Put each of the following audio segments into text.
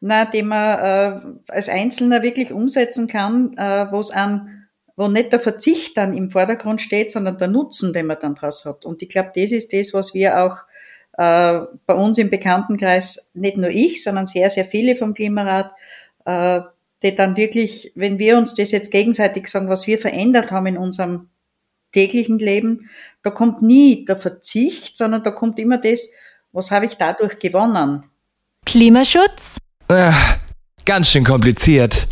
na, die man äh, als Einzelner wirklich umsetzen kann, äh, wo es an, wo nicht der Verzicht dann im Vordergrund steht, sondern der Nutzen, den man dann daraus hat. Und ich glaube, das ist das, was wir auch äh, bei uns im Bekanntenkreis, nicht nur ich, sondern sehr, sehr viele vom Klimarat, äh, die dann wirklich, wenn wir uns das jetzt gegenseitig sagen, was wir verändert haben in unserem täglichen Leben, da kommt nie der Verzicht, sondern da kommt immer das, was habe ich dadurch gewonnen. Klimaschutz? Äh, ganz schön kompliziert.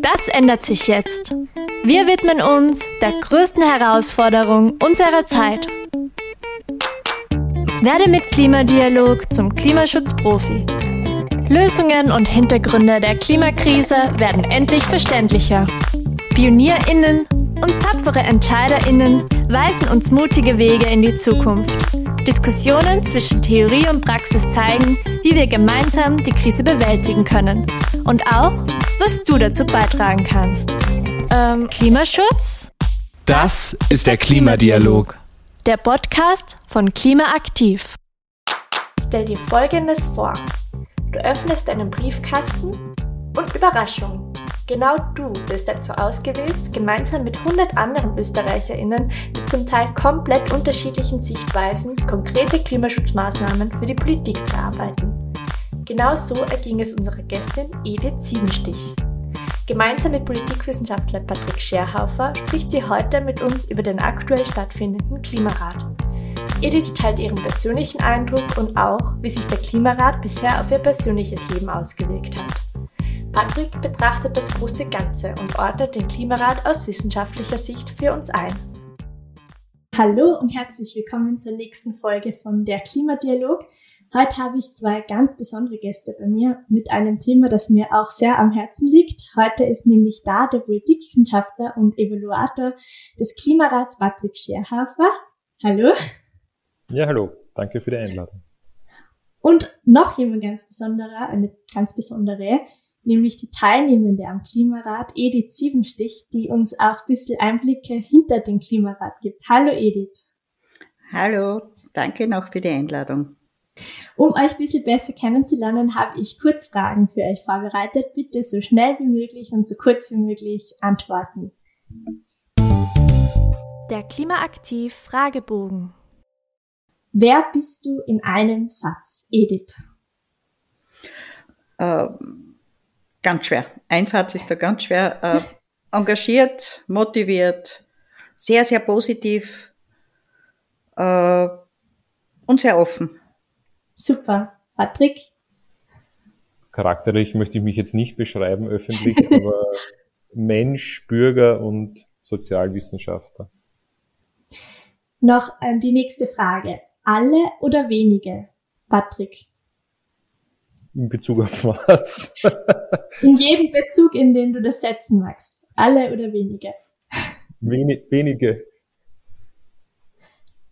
Das ändert sich jetzt. Wir widmen uns der größten Herausforderung unserer Zeit. Werde mit Klimadialog zum Klimaschutzprofi. Lösungen und Hintergründe der Klimakrise werden endlich verständlicher. PionierInnen und tapfere EntscheiderInnen weisen uns mutige Wege in die Zukunft. Diskussionen zwischen Theorie und Praxis zeigen, wie wir gemeinsam die Krise bewältigen können. Und auch, was du dazu beitragen kannst. Ähm, Klimaschutz? Das ist der Klimadialog. Der Podcast von Klimaaktiv. Stell dir Folgendes vor. Du öffnest deinen Briefkasten und Überraschung. Genau du bist dazu ausgewählt, gemeinsam mit 100 anderen ÖsterreicherInnen mit zum Teil komplett unterschiedlichen Sichtweisen konkrete Klimaschutzmaßnahmen für die Politik zu arbeiten. Genau so erging es unserer Gästin Edith Siebenstich. Gemeinsam mit Politikwissenschaftler Patrick Scherhaufer spricht sie heute mit uns über den aktuell stattfindenden Klimarat. Edith teilt ihren persönlichen Eindruck und auch, wie sich der Klimarat bisher auf ihr persönliches Leben ausgewirkt hat. Patrick betrachtet das große Ganze und ordnet den Klimarat aus wissenschaftlicher Sicht für uns ein. Hallo und herzlich willkommen zur nächsten Folge von der Klimadialog. Heute habe ich zwei ganz besondere Gäste bei mir mit einem Thema, das mir auch sehr am Herzen liegt. Heute ist nämlich da der Politikwissenschaftler und Evaluator des Klimarats Patrick Scherhafer. Hallo. Ja, hallo. Danke für die Einladung. Und noch jemand ganz besonderer, eine ganz besondere, nämlich die Teilnehmende am Klimarat, Edith Siebenstich, die uns auch ein bisschen Einblicke hinter den Klimarat gibt. Hallo Edith. Hallo, danke noch für die Einladung. Um euch ein bisschen besser kennenzulernen, habe ich Kurzfragen für euch vorbereitet. Bitte so schnell wie möglich und so kurz wie möglich antworten. Der Klimaaktiv Fragebogen. Wer bist du in einem Satz, Edith? Ähm ganz schwer. Ein Satz ist da ganz schwer. Äh, engagiert, motiviert, sehr, sehr positiv äh, und sehr offen. Super. Patrick? Charakterlich möchte ich mich jetzt nicht beschreiben öffentlich, aber Mensch, Bürger und Sozialwissenschaftler. Noch ähm, die nächste Frage. Alle oder wenige? Patrick? In Bezug auf was? in jedem Bezug, in den du das setzen magst. Alle oder wenige? Wenig, wenige.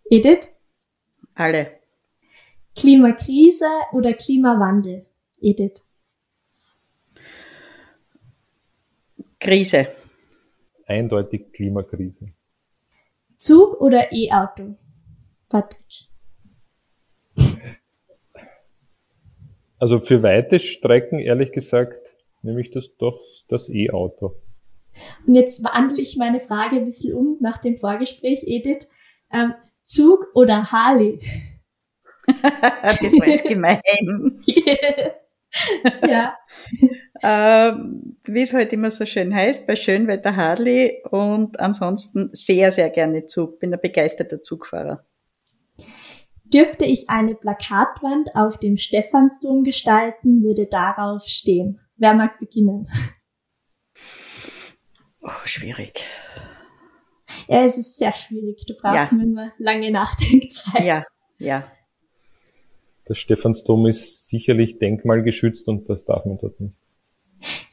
Edith? Alle. Klimakrise oder Klimawandel? Edith? Krise. Eindeutig Klimakrise. Zug oder E-Auto? Patrick? Also für weite Strecken, ehrlich gesagt, nehme ich das doch das E-Auto. Und jetzt wandle ich meine Frage ein bisschen um nach dem Vorgespräch, Edith. Ähm, Zug oder Harley? das war jetzt gemein. ja. Ähm, wie es heute immer so schön heißt, bei Schönwetter Harley und ansonsten sehr, sehr gerne Zug. Bin ein begeisterter Zugfahrer. Dürfte ich eine Plakatwand auf dem Stephansdom gestalten, würde darauf stehen. Wer mag beginnen? Oh, schwierig. Ja, es ist sehr schwierig. Du brauchst ja. immer lange Nachdenkzeit. Ja, ja. Das Stephansdom ist sicherlich denkmalgeschützt und das darf man dort nicht.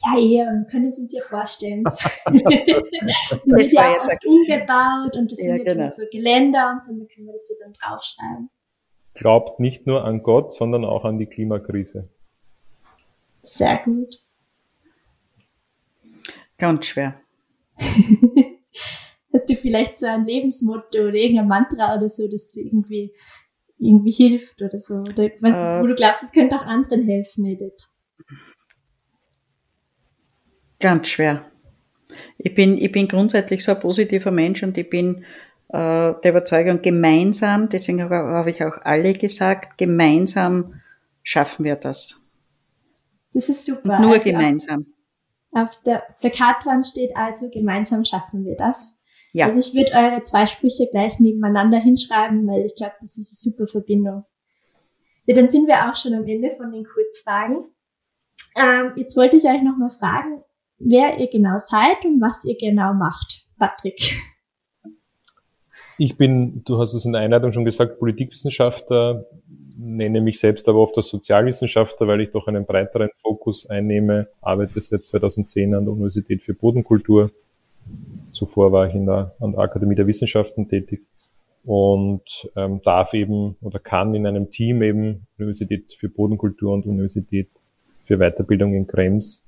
Ja, eher, wir können es uns ja vorstellen. das wird ja auch oft umgebaut und das ja, sind ja genau. so Geländer und so, dann können wir das ja dann draufschreiben glaubt nicht nur an Gott, sondern auch an die Klimakrise. Sehr gut. Ganz schwer. Hast du vielleicht so ein Lebensmotto oder irgendein Mantra oder so, das dir irgendwie, irgendwie hilft oder so? Oder, äh, wo du glaubst, es könnte auch anderen helfen, Edith? Ganz schwer. Ich bin, ich bin grundsätzlich so ein positiver Mensch und ich bin der Überzeugung, gemeinsam, deswegen habe ich auch alle gesagt, gemeinsam schaffen wir das. Das ist super. Und nur also gemeinsam. Auf, auf der Plakatwand steht also, gemeinsam schaffen wir das. Ja. Also ich würde eure zwei Sprüche gleich nebeneinander hinschreiben, weil ich glaube, das ist eine super Verbindung. Ja, dann sind wir auch schon am Ende von den Kurzfragen. Ähm, jetzt wollte ich euch nochmal fragen, wer ihr genau seid und was ihr genau macht. Patrick. Ich bin, du hast es in der Einleitung schon gesagt, Politikwissenschaftler, nenne mich selbst aber oft als Sozialwissenschaftler, weil ich doch einen breiteren Fokus einnehme, arbeite seit 2010 an der Universität für Bodenkultur. Zuvor war ich in der, an der Akademie der Wissenschaften tätig und ähm, darf eben oder kann in einem Team eben Universität für Bodenkultur und Universität für Weiterbildung in Krems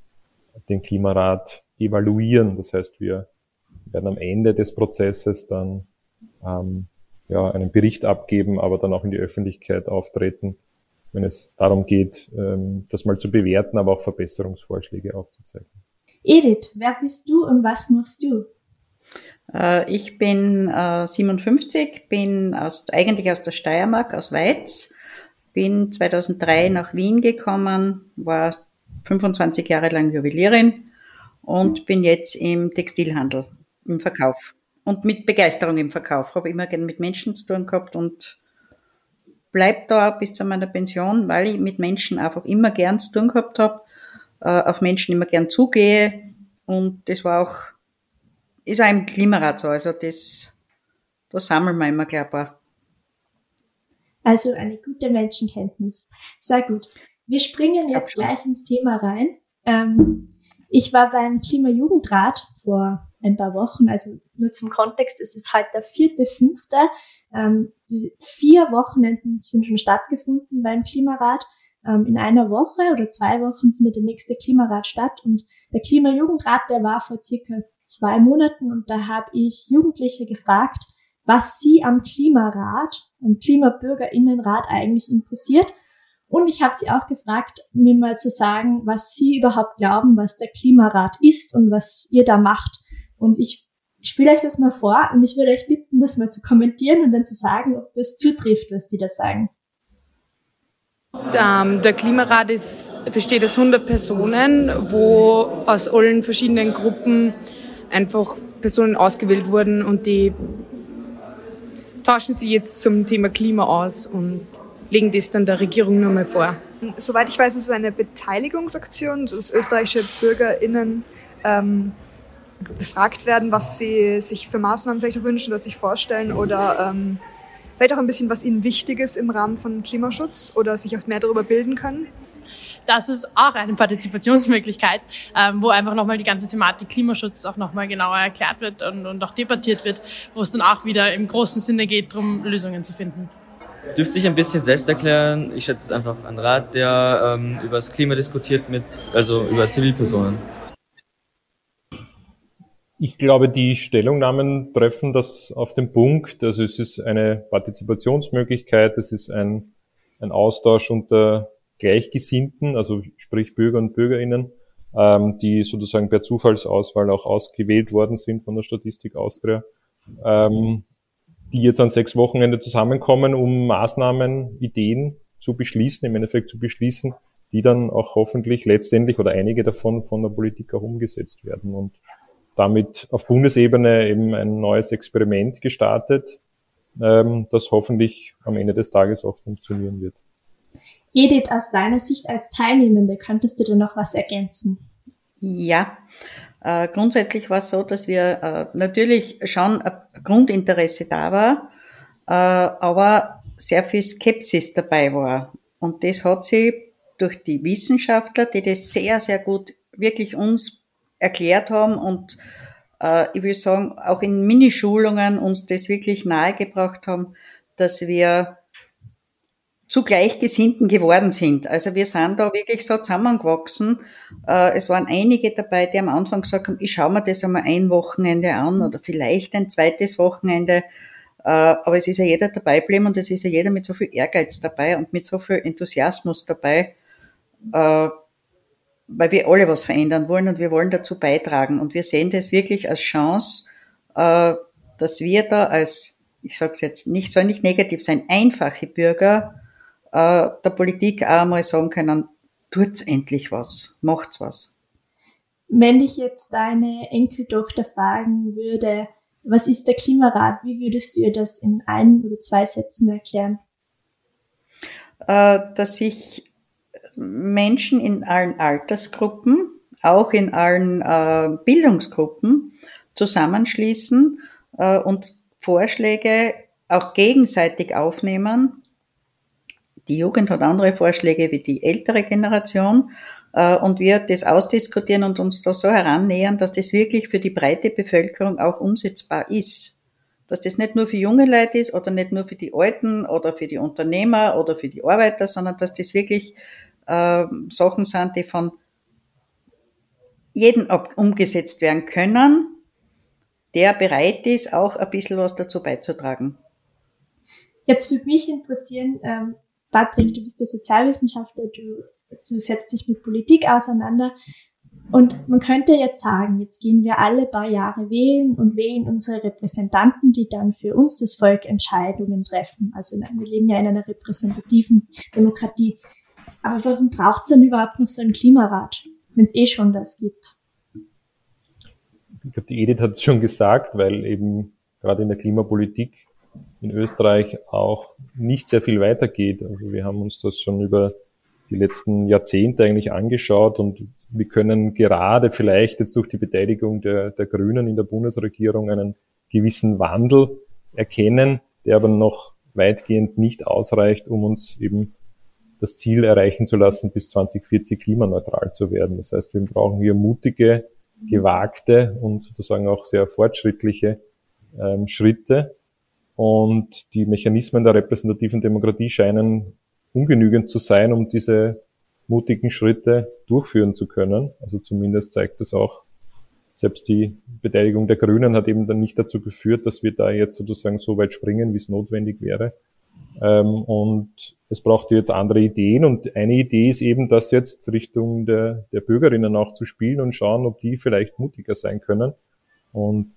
den Klimarat evaluieren. Das heißt, wir werden am Ende des Prozesses dann ähm, ja, einen Bericht abgeben, aber dann auch in die Öffentlichkeit auftreten, wenn es darum geht, ähm, das mal zu bewerten, aber auch Verbesserungsvorschläge aufzuzeigen. Edith, wer bist du und was machst du? Äh, ich bin äh, 57, bin aus, eigentlich aus der Steiermark, aus Weiz, bin 2003 nach Wien gekommen, war 25 Jahre lang Juwelierin und bin jetzt im Textilhandel, im Verkauf und mit Begeisterung im Verkauf. Habe immer gerne mit Menschen zu tun gehabt und bleib da bis zu meiner Pension, weil ich mit Menschen einfach immer gern zu tun gehabt habe, äh, auf Menschen immer gern zugehe und das war auch, ist auch im Klimarat so, also das, da sammeln wir immer gleich ein paar. Also eine gute Menschenkenntnis. Sehr gut. Wir springen jetzt gleich ins Thema rein. Ähm, ich war beim Klimajugendrat vor ein paar Wochen, also nur zum Kontext, es ist heute der vierte, fünfte. Ähm, vier Wochenenden sind schon stattgefunden beim Klimarat. Ähm, in einer Woche oder zwei Wochen findet der nächste Klimarat statt und der Klimajugendrat, der war vor circa zwei Monaten und da habe ich Jugendliche gefragt, was sie am Klimarat, am Klimabürgerinnenrat eigentlich interessiert und ich habe sie auch gefragt, mir mal zu sagen, was sie überhaupt glauben, was der Klimarat ist und was ihr da macht. Und ich spiele euch das mal vor und ich würde euch bitten, das mal zu kommentieren und dann zu sagen, ob das zutrifft, was die da sagen. Ähm, der Klimarat ist, besteht aus 100 Personen, wo aus allen verschiedenen Gruppen einfach Personen ausgewählt wurden und die tauschen sie jetzt zum Thema Klima aus und legen das dann der Regierung nur mal vor. Soweit ich weiß, ist es eine Beteiligungsaktion, dass österreichische BürgerInnen ähm, befragt werden, was sie sich für Maßnahmen vielleicht auch wünschen oder sich vorstellen oder ähm, vielleicht auch ein bisschen, was ihnen wichtig ist im Rahmen von Klimaschutz oder sich auch mehr darüber bilden können. Das ist auch eine Partizipationsmöglichkeit, ähm, wo einfach nochmal die ganze Thematik Klimaschutz auch nochmal genauer erklärt wird und, und auch debattiert wird, wo es dann auch wieder im großen Sinne geht, darum Lösungen zu finden dürfte sich ein bisschen selbst erklären. Ich schätze es einfach an Rat, der ähm, über das Klima diskutiert mit, also über Zivilpersonen. Ich glaube, die Stellungnahmen treffen das auf den Punkt. Also es ist eine Partizipationsmöglichkeit, es ist ein, ein Austausch unter Gleichgesinnten, also sprich Bürger und Bürgerinnen, ähm, die sozusagen per Zufallsauswahl auch ausgewählt worden sind von der Statistik Austria. Ähm, die jetzt an sechs Wochenende zusammenkommen, um Maßnahmen, Ideen zu beschließen, im Endeffekt zu beschließen, die dann auch hoffentlich letztendlich oder einige davon von der Politik auch umgesetzt werden und damit auf Bundesebene eben ein neues Experiment gestartet, ähm, das hoffentlich am Ende des Tages auch funktionieren wird. Edith, aus deiner Sicht als Teilnehmende, könntest du da noch was ergänzen? Ja, äh, grundsätzlich war es so, dass wir äh, natürlich schon ein Grundinteresse da war, äh, aber sehr viel Skepsis dabei war. Und das hat sie durch die Wissenschaftler, die das sehr, sehr gut wirklich uns erklärt haben und äh, ich will sagen, auch in Minischulungen uns das wirklich nahegebracht haben, dass wir zu Gleichgesinnten geworden sind. Also wir sind da wirklich so zusammengewachsen. Äh, es waren einige dabei, die am Anfang gesagt haben, ich schaue mir das einmal ein Wochenende an oder vielleicht ein zweites Wochenende. Äh, aber es ist ja jeder dabei geblieben und es ist ja jeder mit so viel Ehrgeiz dabei und mit so viel Enthusiasmus dabei. Äh, weil wir alle was verändern wollen und wir wollen dazu beitragen. Und wir sehen das wirklich als Chance, dass wir da als, ich sage es jetzt nicht, soll nicht negativ sein, einfache Bürger äh, der Politik auch einmal sagen können, tut's endlich was, macht's was. Wenn ich jetzt deine Enkeltochter fragen würde, was ist der Klimarat, wie würdest du ihr das in ein oder zwei Sätzen erklären? Äh, dass sich Menschen in allen Altersgruppen, auch in allen äh, Bildungsgruppen zusammenschließen äh, und Vorschläge auch gegenseitig aufnehmen. Die Jugend hat andere Vorschläge wie die ältere Generation äh, und wir das ausdiskutieren und uns da so herannähern, dass das wirklich für die breite Bevölkerung auch umsetzbar ist. Dass das nicht nur für junge Leute ist oder nicht nur für die Alten oder für die Unternehmer oder für die Arbeiter, sondern dass das wirklich äh, Sachen sind, die von jedem umgesetzt werden können, der bereit ist, auch ein bisschen was dazu beizutragen. Jetzt würde mich interessieren, ähm, Patrick, du bist der Sozialwissenschaftler, du, du setzt dich mit Politik auseinander. Und man könnte jetzt sagen, jetzt gehen wir alle paar Jahre wählen und wählen unsere Repräsentanten, die dann für uns das Volk Entscheidungen treffen. Also wir leben ja in einer repräsentativen Demokratie. Aber warum braucht es denn überhaupt noch so einen Klimarat, wenn es eh schon das gibt? Ich glaube, die Edith hat es schon gesagt, weil eben gerade in der Klimapolitik in Österreich auch nicht sehr viel weitergeht. Also wir haben uns das schon über die letzten Jahrzehnte eigentlich angeschaut und wir können gerade vielleicht jetzt durch die Beteiligung der, der Grünen in der Bundesregierung einen gewissen Wandel erkennen, der aber noch weitgehend nicht ausreicht, um uns eben das Ziel erreichen zu lassen, bis 2040 klimaneutral zu werden. Das heißt, wir brauchen hier mutige, gewagte und sozusagen auch sehr fortschrittliche ähm, Schritte. Und die Mechanismen der repräsentativen Demokratie scheinen ungenügend zu sein, um diese mutigen Schritte durchführen zu können. Also zumindest zeigt das auch, selbst die Beteiligung der Grünen hat eben dann nicht dazu geführt, dass wir da jetzt sozusagen so weit springen, wie es notwendig wäre. Ähm, und es braucht jetzt andere Ideen. Und eine Idee ist eben, das jetzt Richtung der, der Bürgerinnen auch zu spielen und schauen, ob die vielleicht mutiger sein können. Und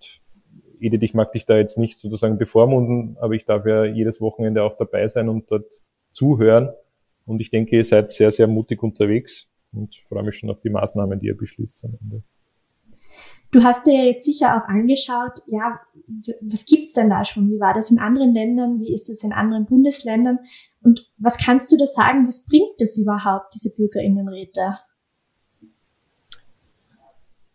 Edith, ich mag dich da jetzt nicht sozusagen bevormunden, aber ich darf ja jedes Wochenende auch dabei sein und dort zuhören. Und ich denke, ihr seid sehr, sehr mutig unterwegs und freue mich schon auf die Maßnahmen, die ihr beschließt am Ende. Du hast dir jetzt sicher auch angeschaut, ja, was gibt's denn da schon? Wie war das in anderen Ländern? Wie ist es in anderen Bundesländern? Und was kannst du da sagen? Was bringt das überhaupt, diese Bürgerinnenräte?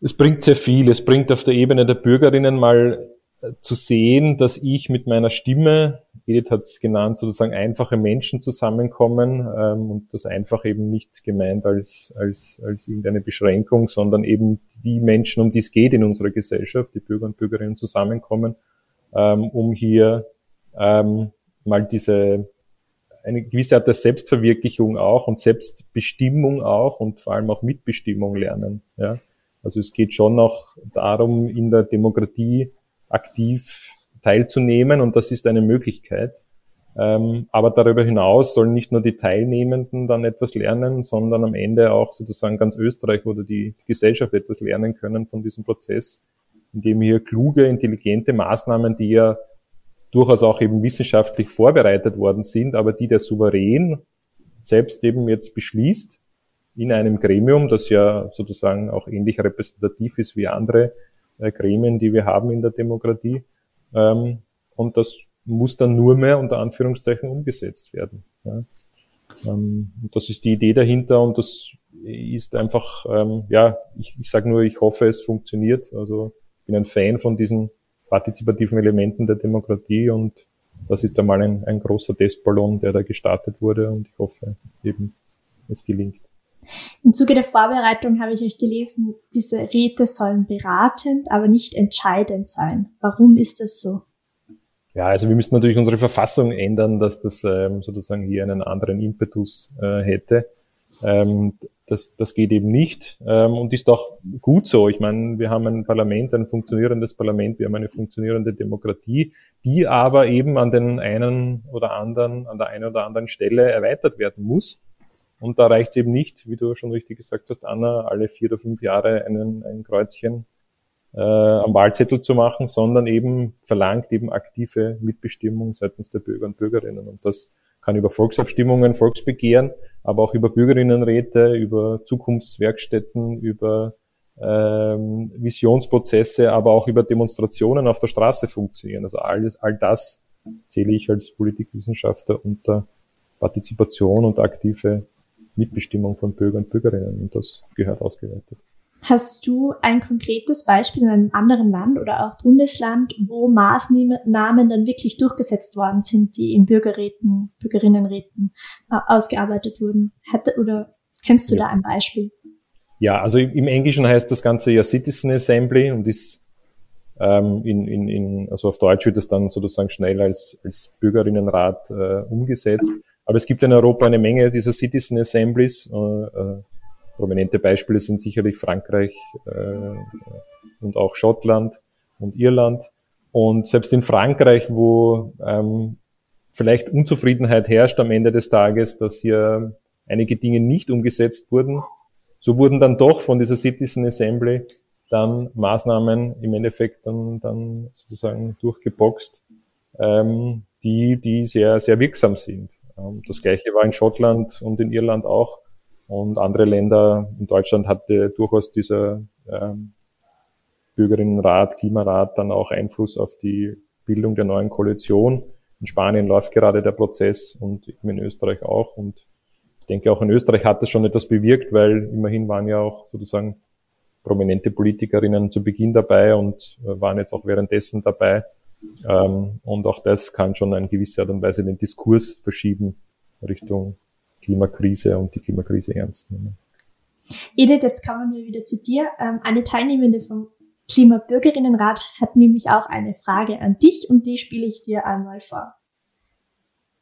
Es bringt sehr viel. Es bringt auf der Ebene der Bürgerinnen mal zu sehen, dass ich mit meiner Stimme, Edith hat es genannt, sozusagen einfache Menschen zusammenkommen ähm, und das einfach eben nicht gemeint als, als, als irgendeine Beschränkung, sondern eben die Menschen, um die es geht in unserer Gesellschaft, die Bürger und Bürgerinnen zusammenkommen, ähm, um hier ähm, mal diese eine gewisse Art der Selbstverwirklichung auch und Selbstbestimmung auch und vor allem auch Mitbestimmung lernen. Ja? Also es geht schon auch darum, in der Demokratie aktiv teilzunehmen und das ist eine Möglichkeit. Ähm, aber darüber hinaus sollen nicht nur die Teilnehmenden dann etwas lernen, sondern am Ende auch sozusagen ganz Österreich oder die Gesellschaft etwas lernen können von diesem Prozess, indem hier kluge, intelligente Maßnahmen, die ja durchaus auch eben wissenschaftlich vorbereitet worden sind, aber die der Souverän selbst eben jetzt beschließt in einem Gremium, das ja sozusagen auch ähnlich repräsentativ ist wie andere Gremien, die wir haben in der Demokratie. Ähm, und das muss dann nur mehr unter Anführungszeichen umgesetzt werden. Ja. Ähm, das ist die Idee dahinter und das ist einfach, ähm, ja, ich, ich sage nur, ich hoffe, es funktioniert. Also ich bin ein Fan von diesen partizipativen Elementen der Demokratie und das ist einmal ein, ein großer Testballon, der da gestartet wurde und ich hoffe eben, es gelingt. Im Zuge der Vorbereitung habe ich euch gelesen, diese Räte sollen beratend, aber nicht entscheidend sein. Warum ist das so? Ja, also wir müssten natürlich unsere Verfassung ändern, dass das ähm, sozusagen hier einen anderen Impetus äh, hätte. Ähm, das, das geht eben nicht ähm, und ist auch gut so. Ich meine, wir haben ein Parlament, ein funktionierendes Parlament, wir haben eine funktionierende Demokratie, die aber eben an den einen oder anderen, an der einen oder anderen Stelle erweitert werden muss. Und da reicht es eben nicht, wie du schon richtig gesagt hast, Anna, alle vier oder fünf Jahre einen, ein Kreuzchen äh, am Wahlzettel zu machen, sondern eben verlangt eben aktive Mitbestimmung seitens der Bürger und Bürgerinnen. Und das kann über Volksabstimmungen, Volksbegehren, aber auch über Bürgerinnenräte, über Zukunftswerkstätten, über ähm, Visionsprozesse, aber auch über Demonstrationen auf der Straße funktionieren. Also alles, all das zähle ich als Politikwissenschaftler unter Partizipation und aktive Mitbestimmung von Bürgern und Bürgerinnen und das gehört ausgeweitet. Hast du ein konkretes Beispiel in einem anderen Land oder auch Bundesland, wo Maßnahmen dann wirklich durchgesetzt worden sind, die in Bürgerräten, Bürgerinnenräten äh, ausgearbeitet wurden? Hätte, oder kennst du ja. da ein Beispiel? Ja, also im Englischen heißt das Ganze ja Citizen Assembly und ist ähm, in, in, in, also auf Deutsch wird es dann sozusagen schnell als, als Bürgerinnenrat äh, umgesetzt. Aber es gibt in Europa eine Menge dieser Citizen Assemblies. Äh, äh, Prominente Beispiele sind sicherlich Frankreich äh, und auch Schottland und Irland. Und selbst in Frankreich, wo ähm, vielleicht Unzufriedenheit herrscht am Ende des Tages, dass hier einige Dinge nicht umgesetzt wurden, so wurden dann doch von dieser Citizen Assembly dann Maßnahmen im Endeffekt dann, dann sozusagen durchgeboxt, ähm, die, die sehr, sehr wirksam sind. Ähm, das gleiche war in Schottland und in Irland auch. Und andere Länder, in Deutschland hatte durchaus dieser ähm, Bürgerinnenrat, Klimarat dann auch Einfluss auf die Bildung der neuen Koalition. In Spanien läuft gerade der Prozess und in Österreich auch. Und ich denke, auch in Österreich hat das schon etwas bewirkt, weil immerhin waren ja auch sozusagen prominente Politikerinnen zu Beginn dabei und äh, waren jetzt auch währenddessen dabei. Ähm, und auch das kann schon in gewisser Art und Weise den Diskurs verschieben Richtung Klimakrise und die Klimakrise ernst nehmen. Edith, jetzt kommen wir wieder zu dir. Ähm, eine Teilnehmende vom Klimabürgerinnenrat hat nämlich auch eine Frage an dich und die spiele ich dir einmal vor.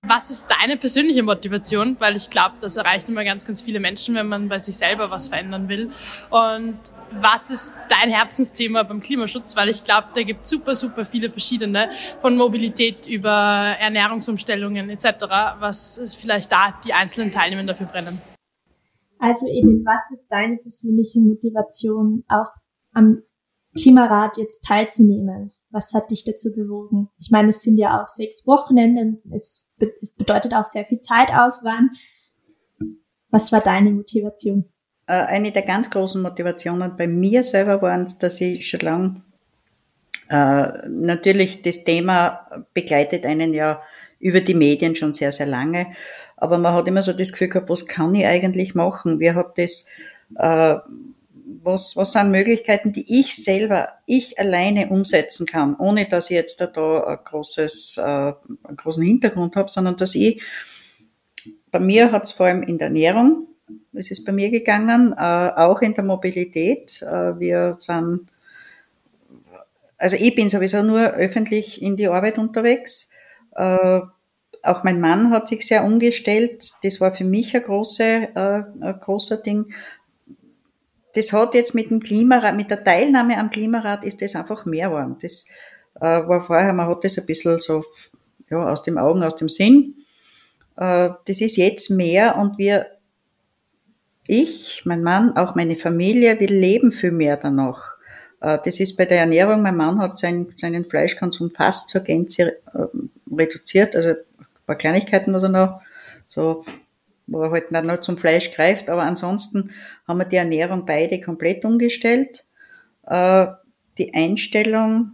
Was ist deine persönliche Motivation? Weil ich glaube, das erreicht immer ganz, ganz viele Menschen, wenn man bei sich selber was verändern will. Und was ist dein Herzensthema beim Klimaschutz? Weil ich glaube, da gibt super, super viele verschiedene, von Mobilität über Ernährungsumstellungen etc., was vielleicht da die einzelnen Teilnehmer dafür brennen. Also Edith, was ist deine persönliche Motivation, auch am Klimarat jetzt teilzunehmen? Was hat dich dazu bewogen? Ich meine, es sind ja auch sechs Wochenenden, es bedeutet auch sehr viel Zeitaufwand. Was war deine Motivation? Äh, eine der ganz großen Motivationen bei mir selber waren, dass ich schon lange äh, natürlich das Thema begleitet einen ja über die Medien schon sehr, sehr lange. Aber man hat immer so das Gefühl gehabt, was kann ich eigentlich machen? Wer hat das, äh, was, was sind Möglichkeiten, die ich selber, ich alleine umsetzen kann, ohne dass ich jetzt da, da ein großes, äh, einen großen Hintergrund habe, sondern dass ich, bei mir hat es vor allem in der Ernährung es ist bei mir gegangen, äh, auch in der Mobilität. Äh, wir sind, also ich bin sowieso nur öffentlich in die Arbeit unterwegs. Äh, auch mein Mann hat sich sehr umgestellt. Das war für mich ein, große, ein großer Ding. Das hat jetzt mit dem Klimarat, mit der Teilnahme am Klimarat ist das einfach mehr geworden. Das war vorher, man hat das ein bisschen so ja, aus dem Augen, aus dem Sinn. Das ist jetzt mehr und wir ich, mein Mann, auch meine Familie, wir leben viel mehr danach. Äh, das ist bei der Ernährung, mein Mann hat seinen, seinen Fleischkonsum fast zur Gänze äh, reduziert, also ein paar Kleinigkeiten muss er noch, so, wo er halt nur zum Fleisch greift, aber ansonsten haben wir die Ernährung beide komplett umgestellt. Äh, die Einstellung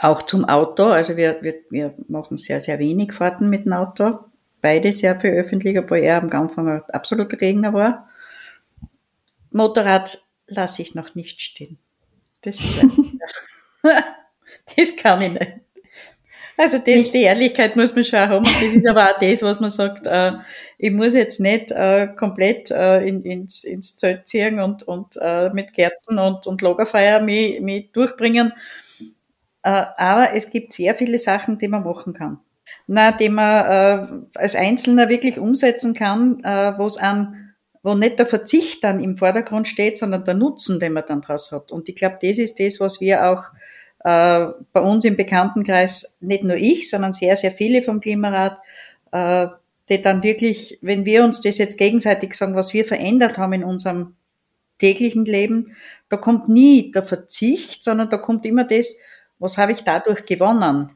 auch zum Auto, also wir, wir, wir machen sehr, sehr wenig Fahrten mit dem Auto beide sehr viel öffentlich, obwohl er am Anfang ein absoluter Gegner war. Motorrad lasse ich noch nicht stehen. Das, das kann ich nicht. Also das, die Ehrlichkeit muss man schon haben. Und das ist aber auch das, was man sagt, äh, ich muss jetzt nicht äh, komplett äh, in, ins, ins Zelt ziehen und, und äh, mit Kerzen und, und Lagerfeuer mich, mich durchbringen. Äh, aber es gibt sehr viele Sachen, die man machen kann na, die man äh, als Einzelner wirklich umsetzen kann, äh, wo es an, wo nicht der Verzicht dann im Vordergrund steht, sondern der Nutzen, den man dann draus hat. Und ich glaube, das ist das, was wir auch äh, bei uns im Bekanntenkreis, nicht nur ich, sondern sehr, sehr viele vom Klimarat, äh, die dann wirklich, wenn wir uns das jetzt gegenseitig sagen, was wir verändert haben in unserem täglichen Leben, da kommt nie der Verzicht, sondern da kommt immer das, was habe ich dadurch gewonnen.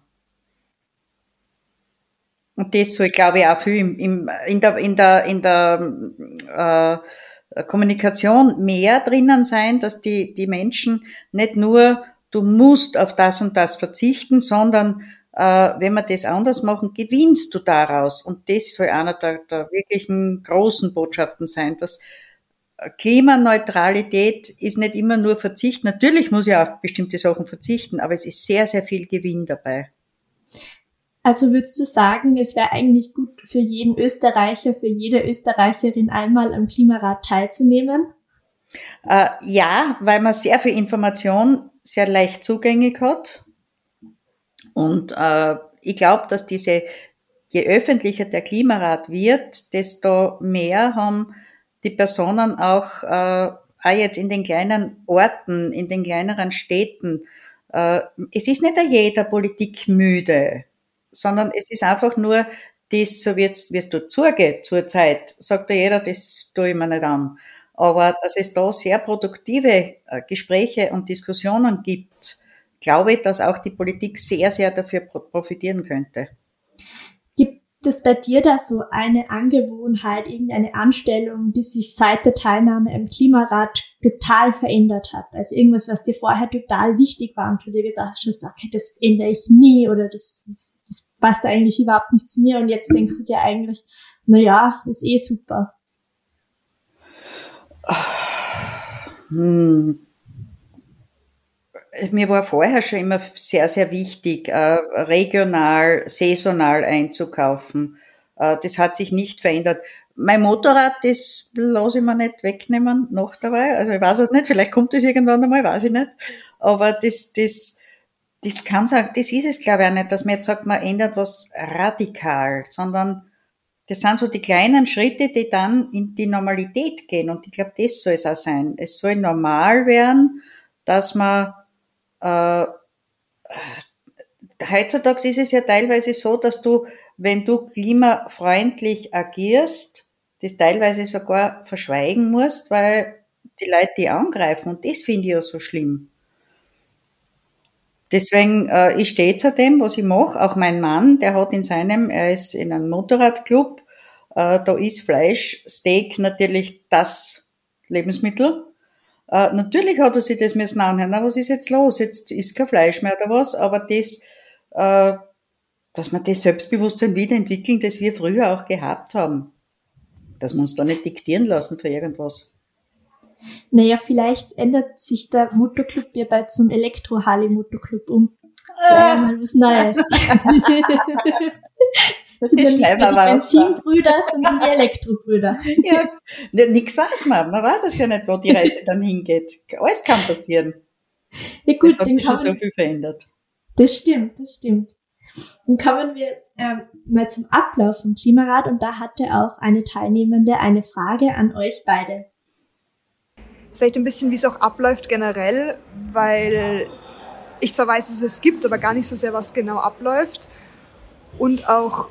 Und das soll, glaube ich, auch viel im, im, in der, in der, in der äh, Kommunikation mehr drinnen sein, dass die, die Menschen nicht nur, du musst auf das und das verzichten, sondern äh, wenn wir das anders machen, gewinnst du daraus. Und das soll einer der, der wirklichen großen Botschaften sein, dass Klimaneutralität ist nicht immer nur Verzicht. Natürlich muss ich auf bestimmte Sachen verzichten, aber es ist sehr, sehr viel Gewinn dabei. Also würdest du sagen, es wäre eigentlich gut für jeden Österreicher, für jede Österreicherin einmal am Klimarat teilzunehmen? Äh, ja, weil man sehr viel Information sehr leicht zugänglich hat. Und äh, ich glaube, dass diese, je öffentlicher der Klimarat wird, desto mehr haben die Personen auch, äh, auch jetzt in den kleinen Orten, in den kleineren Städten, äh, es ist nicht jeder Politik müde sondern es ist einfach nur das, so wie es, dort zugeht zurzeit, sagt ja jeder, das tue ich mir nicht an. Aber dass es da sehr produktive äh, Gespräche und Diskussionen gibt, glaube ich, dass auch die Politik sehr, sehr dafür profitieren könnte. Gibt es bei dir da so eine Angewohnheit, irgendeine Anstellung, die sich seit der Teilnahme im Klimarat total verändert hat? Also irgendwas, was dir vorher total wichtig war und du dir gedacht hast, okay, das ändere ich nie oder das, das passt eigentlich überhaupt nicht zu mir und jetzt denkst du dir eigentlich, na ja, ist eh super. Hm. Mir war vorher schon immer sehr, sehr wichtig, äh, regional, saisonal einzukaufen. Äh, das hat sich nicht verändert. Mein Motorrad, das lasse ich mir nicht wegnehmen, noch dabei. Also ich weiß es nicht, vielleicht kommt das irgendwann einmal, weiß ich nicht. Aber das, das, das kann sagen, das ist es glaube ich auch nicht, dass man jetzt sagt, man ändert was radikal, sondern das sind so die kleinen Schritte, die dann in die Normalität gehen. Und ich glaube, das soll es auch sein. Es soll normal werden, dass man äh, heutzutage ist es ja teilweise so, dass du, wenn du klimafreundlich agierst, das teilweise sogar verschweigen musst, weil die Leute die angreifen. Und das finde ich ja so schlimm. Deswegen, äh, ich stehe zu dem, was ich mache. Auch mein Mann, der hat in seinem, er ist in einem Motorradclub, äh, da ist Fleisch, Steak natürlich das Lebensmittel. Äh, natürlich hat er sich das müssen anhören. Na, was ist jetzt los? Jetzt ist kein Fleisch mehr oder was, aber das, äh, dass wir das Selbstbewusstsein wiederentwickeln, das wir früher auch gehabt haben. Dass wir uns da nicht diktieren lassen für irgendwas. Naja, vielleicht ändert sich der Motoclub ja bald zum Elektro-Harley-Motoclub um. Ja, mal was Neues. Das sind die Benzinbrüder, sondern die Elektrobrüder. ja, nichts weiß man. Man weiß es ja nicht, wo die Reise dann hingeht. Alles kann passieren. Ja, gut, es hat sich schon so viel verändert. Das stimmt, das stimmt. Dann kommen wir ähm, mal zum Ablauf vom Klimarat und da hatte auch eine Teilnehmende eine Frage an euch beide vielleicht ein bisschen, wie es auch abläuft generell, weil ich zwar weiß, dass es gibt, aber gar nicht so sehr, was genau abläuft. Und auch,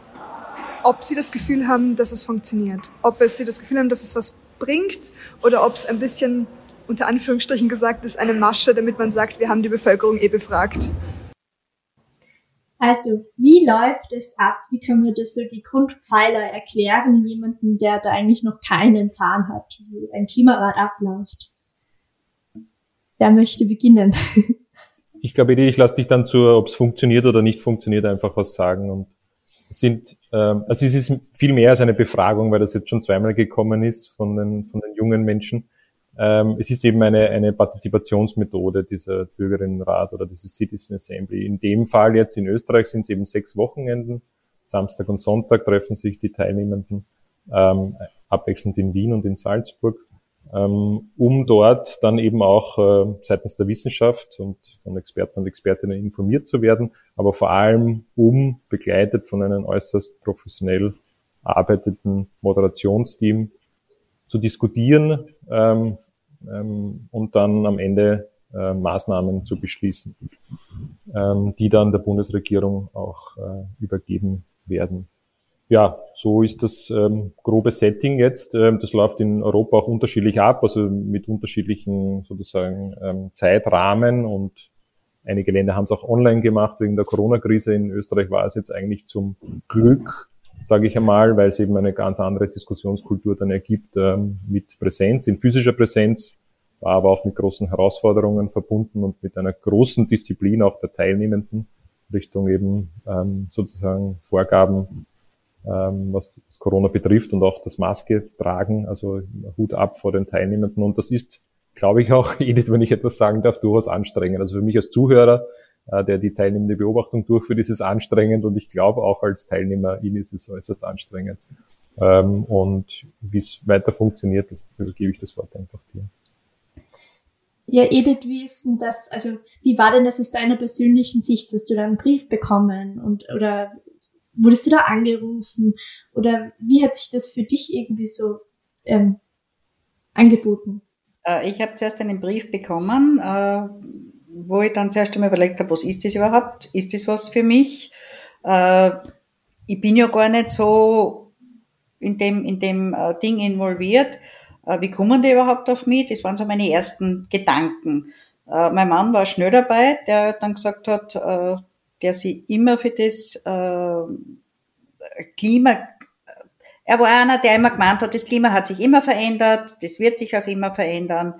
ob sie das Gefühl haben, dass es funktioniert. Ob es sie das Gefühl haben, dass es was bringt oder ob es ein bisschen, unter Anführungsstrichen gesagt, ist, eine Masche, damit man sagt, wir haben die Bevölkerung eh befragt. Also, wie läuft es ab? Wie können wir das so die Grundpfeiler erklären, jemanden, der da eigentlich noch keinen Plan hat, wie ein Klimarat abläuft? Wer möchte beginnen? Ich glaube, ich lasse dich dann zu, ob es funktioniert oder nicht funktioniert, einfach was sagen. Und es sind, ähm, also es ist viel mehr als eine Befragung, weil das jetzt schon zweimal gekommen ist von den, von den jungen Menschen. Ähm, es ist eben eine, eine Partizipationsmethode dieser Bürgerinnenrat oder dieses Citizen Assembly. In dem Fall jetzt in Österreich sind es eben sechs Wochenenden. Samstag und Sonntag treffen sich die Teilnehmenden ähm, abwechselnd in Wien und in Salzburg ähm, um dort dann eben auch äh, seitens der Wissenschaft und von Experten und Expertinnen informiert zu werden, aber vor allem um begleitet von einem äußerst professionell arbeiteten Moderationsteam zu diskutieren ähm, ähm, und dann am Ende äh, Maßnahmen zu beschließen, ähm, die dann der Bundesregierung auch äh, übergeben werden. ja, so ist das ähm, grobe Setting jetzt. Ähm, das läuft in Europa auch unterschiedlich ab, also mit unterschiedlichen sozusagen ähm, Zeitrahmen und einige Länder haben es auch online gemacht wegen der Corona-Krise. In Österreich war es jetzt eigentlich zum Glück, sage ich einmal, weil es eben eine ganz andere Diskussionskultur dann ergibt ähm, mit Präsenz, in physischer Präsenz, war aber auch mit großen Herausforderungen verbunden und mit einer großen Disziplin auch der Teilnehmenden Richtung eben ähm, sozusagen Vorgaben ähm, was das Corona betrifft und auch das Maske tragen, also Hut ab vor den Teilnehmenden. Und das ist, glaube ich, auch, Edith, wenn ich etwas sagen darf, durchaus anstrengend. Also für mich als Zuhörer, der die teilnehmende Beobachtung durchführt, ist es anstrengend und ich glaube auch als Teilnehmer Ihnen ist es äußerst anstrengend. Ähm, und wie es weiter funktioniert, übergebe ich das Wort einfach dir. Ja, Edith, wie ist denn das, also wie war denn das aus deiner persönlichen Sicht? Hast du da einen Brief bekommen und oder wurdest du da angerufen? Oder wie hat sich das für dich irgendwie so ähm, angeboten? Äh, ich habe zuerst einen Brief bekommen, äh, wo ich dann zuerst einmal überlegt habe, was ist das überhaupt? Ist das was für mich? Äh, ich bin ja gar nicht so in dem, in dem äh, Ding involviert. Äh, wie kommen die überhaupt auf mich? Das waren so meine ersten Gedanken. Äh, mein Mann war schnell dabei, der dann gesagt hat, der sich immer für das äh, Klima, er war einer, der immer gemeint hat, das Klima hat sich immer verändert, das wird sich auch immer verändern,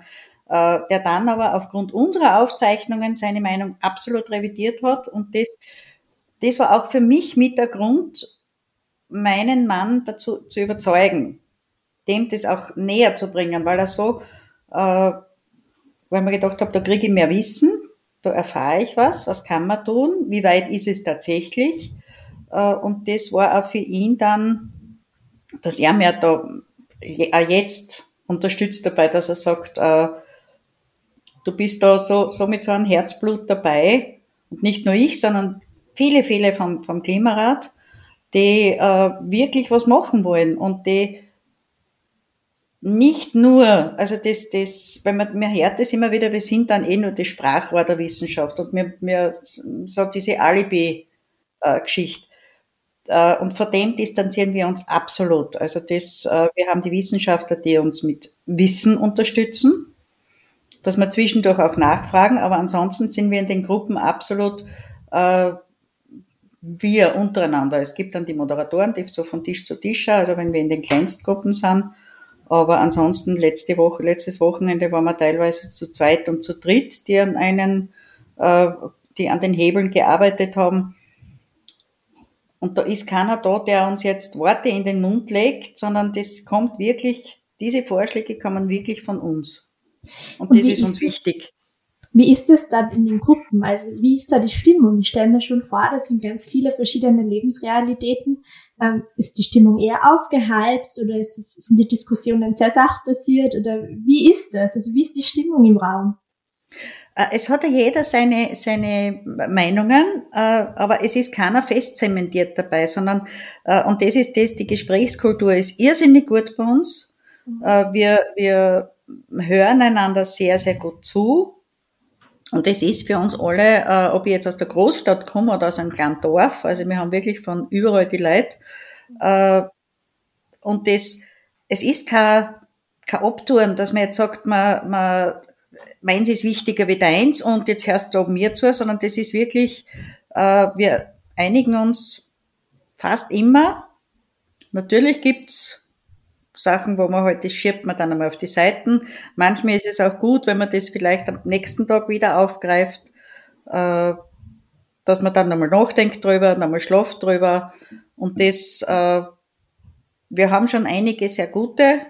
äh, der dann aber aufgrund unserer Aufzeichnungen seine Meinung absolut revidiert hat und das, das war auch für mich mit der Grund, meinen Mann dazu zu überzeugen, dem das auch näher zu bringen, weil er so, äh, weil man gedacht habe, da kriege ich mehr Wissen, da erfahre ich was, was kann man tun, wie weit ist es tatsächlich. Äh, und das war auch für ihn dann, dass er mir da auch jetzt unterstützt dabei, dass er sagt, äh, du bist da so, so mit so einem Herzblut dabei. Und nicht nur ich, sondern viele, viele vom, vom Klimarat, die äh, wirklich was machen wollen und die nicht nur, also das, das, weil man, mir hört das immer wieder, wir sind dann eh nur das Sprachrohr der Wissenschaft und mir, mir so diese Alibi-Geschichte. Äh, und vor dem distanzieren wir uns absolut. Also das, äh, wir haben die Wissenschaftler, die uns mit Wissen unterstützen, dass wir zwischendurch auch nachfragen, aber ansonsten sind wir in den Gruppen absolut äh, wir untereinander. Es gibt dann die Moderatoren, die so von Tisch zu Tisch, also wenn wir in den Kleinstgruppen sind, aber ansonsten letzte Woche, letztes Wochenende waren wir teilweise zu zweit und zu dritt, die an einen, äh, die an den Hebeln gearbeitet haben. Und da ist keiner da, der uns jetzt Worte in den Mund legt, sondern das kommt wirklich, diese Vorschläge kommen wirklich von uns. Und, und das ist uns ist wichtig. Wie ist es dann in den Gruppen? Also wie ist da die Stimmung? Ich stelle mir schon vor, das sind ganz viele verschiedene Lebensrealitäten. Ähm, ist die Stimmung eher aufgeheizt oder es, sind die Diskussionen sehr sachbasiert oder wie ist das? Also wie ist die Stimmung im Raum? Äh, es hat ja jeder seine, seine Meinungen, äh, aber es ist keiner festzementiert dabei, sondern, äh, und das ist das, die Gesprächskultur ist irrsinnig gut bei uns. Mhm. Wir, wir hören einander sehr, sehr gut zu. Und das ist für uns alle, äh, ob ich jetzt aus der Großstadt komme oder aus einem kleinen Dorf, also wir haben wirklich von überall die Leute. Äh, und das, es ist kein, kein Abtun, dass man jetzt sagt, man, man, meins ist wichtiger wie deins und jetzt hörst du mir zu, sondern das ist wirklich, äh, wir einigen uns fast immer. Natürlich gibt's Sachen, wo man halt, das schiebt man dann einmal auf die Seiten. Manchmal ist es auch gut, wenn man das vielleicht am nächsten Tag wieder aufgreift, äh, dass man dann nochmal nachdenkt drüber, nochmal schlaft drüber. Und das, äh, wir haben schon einige sehr gute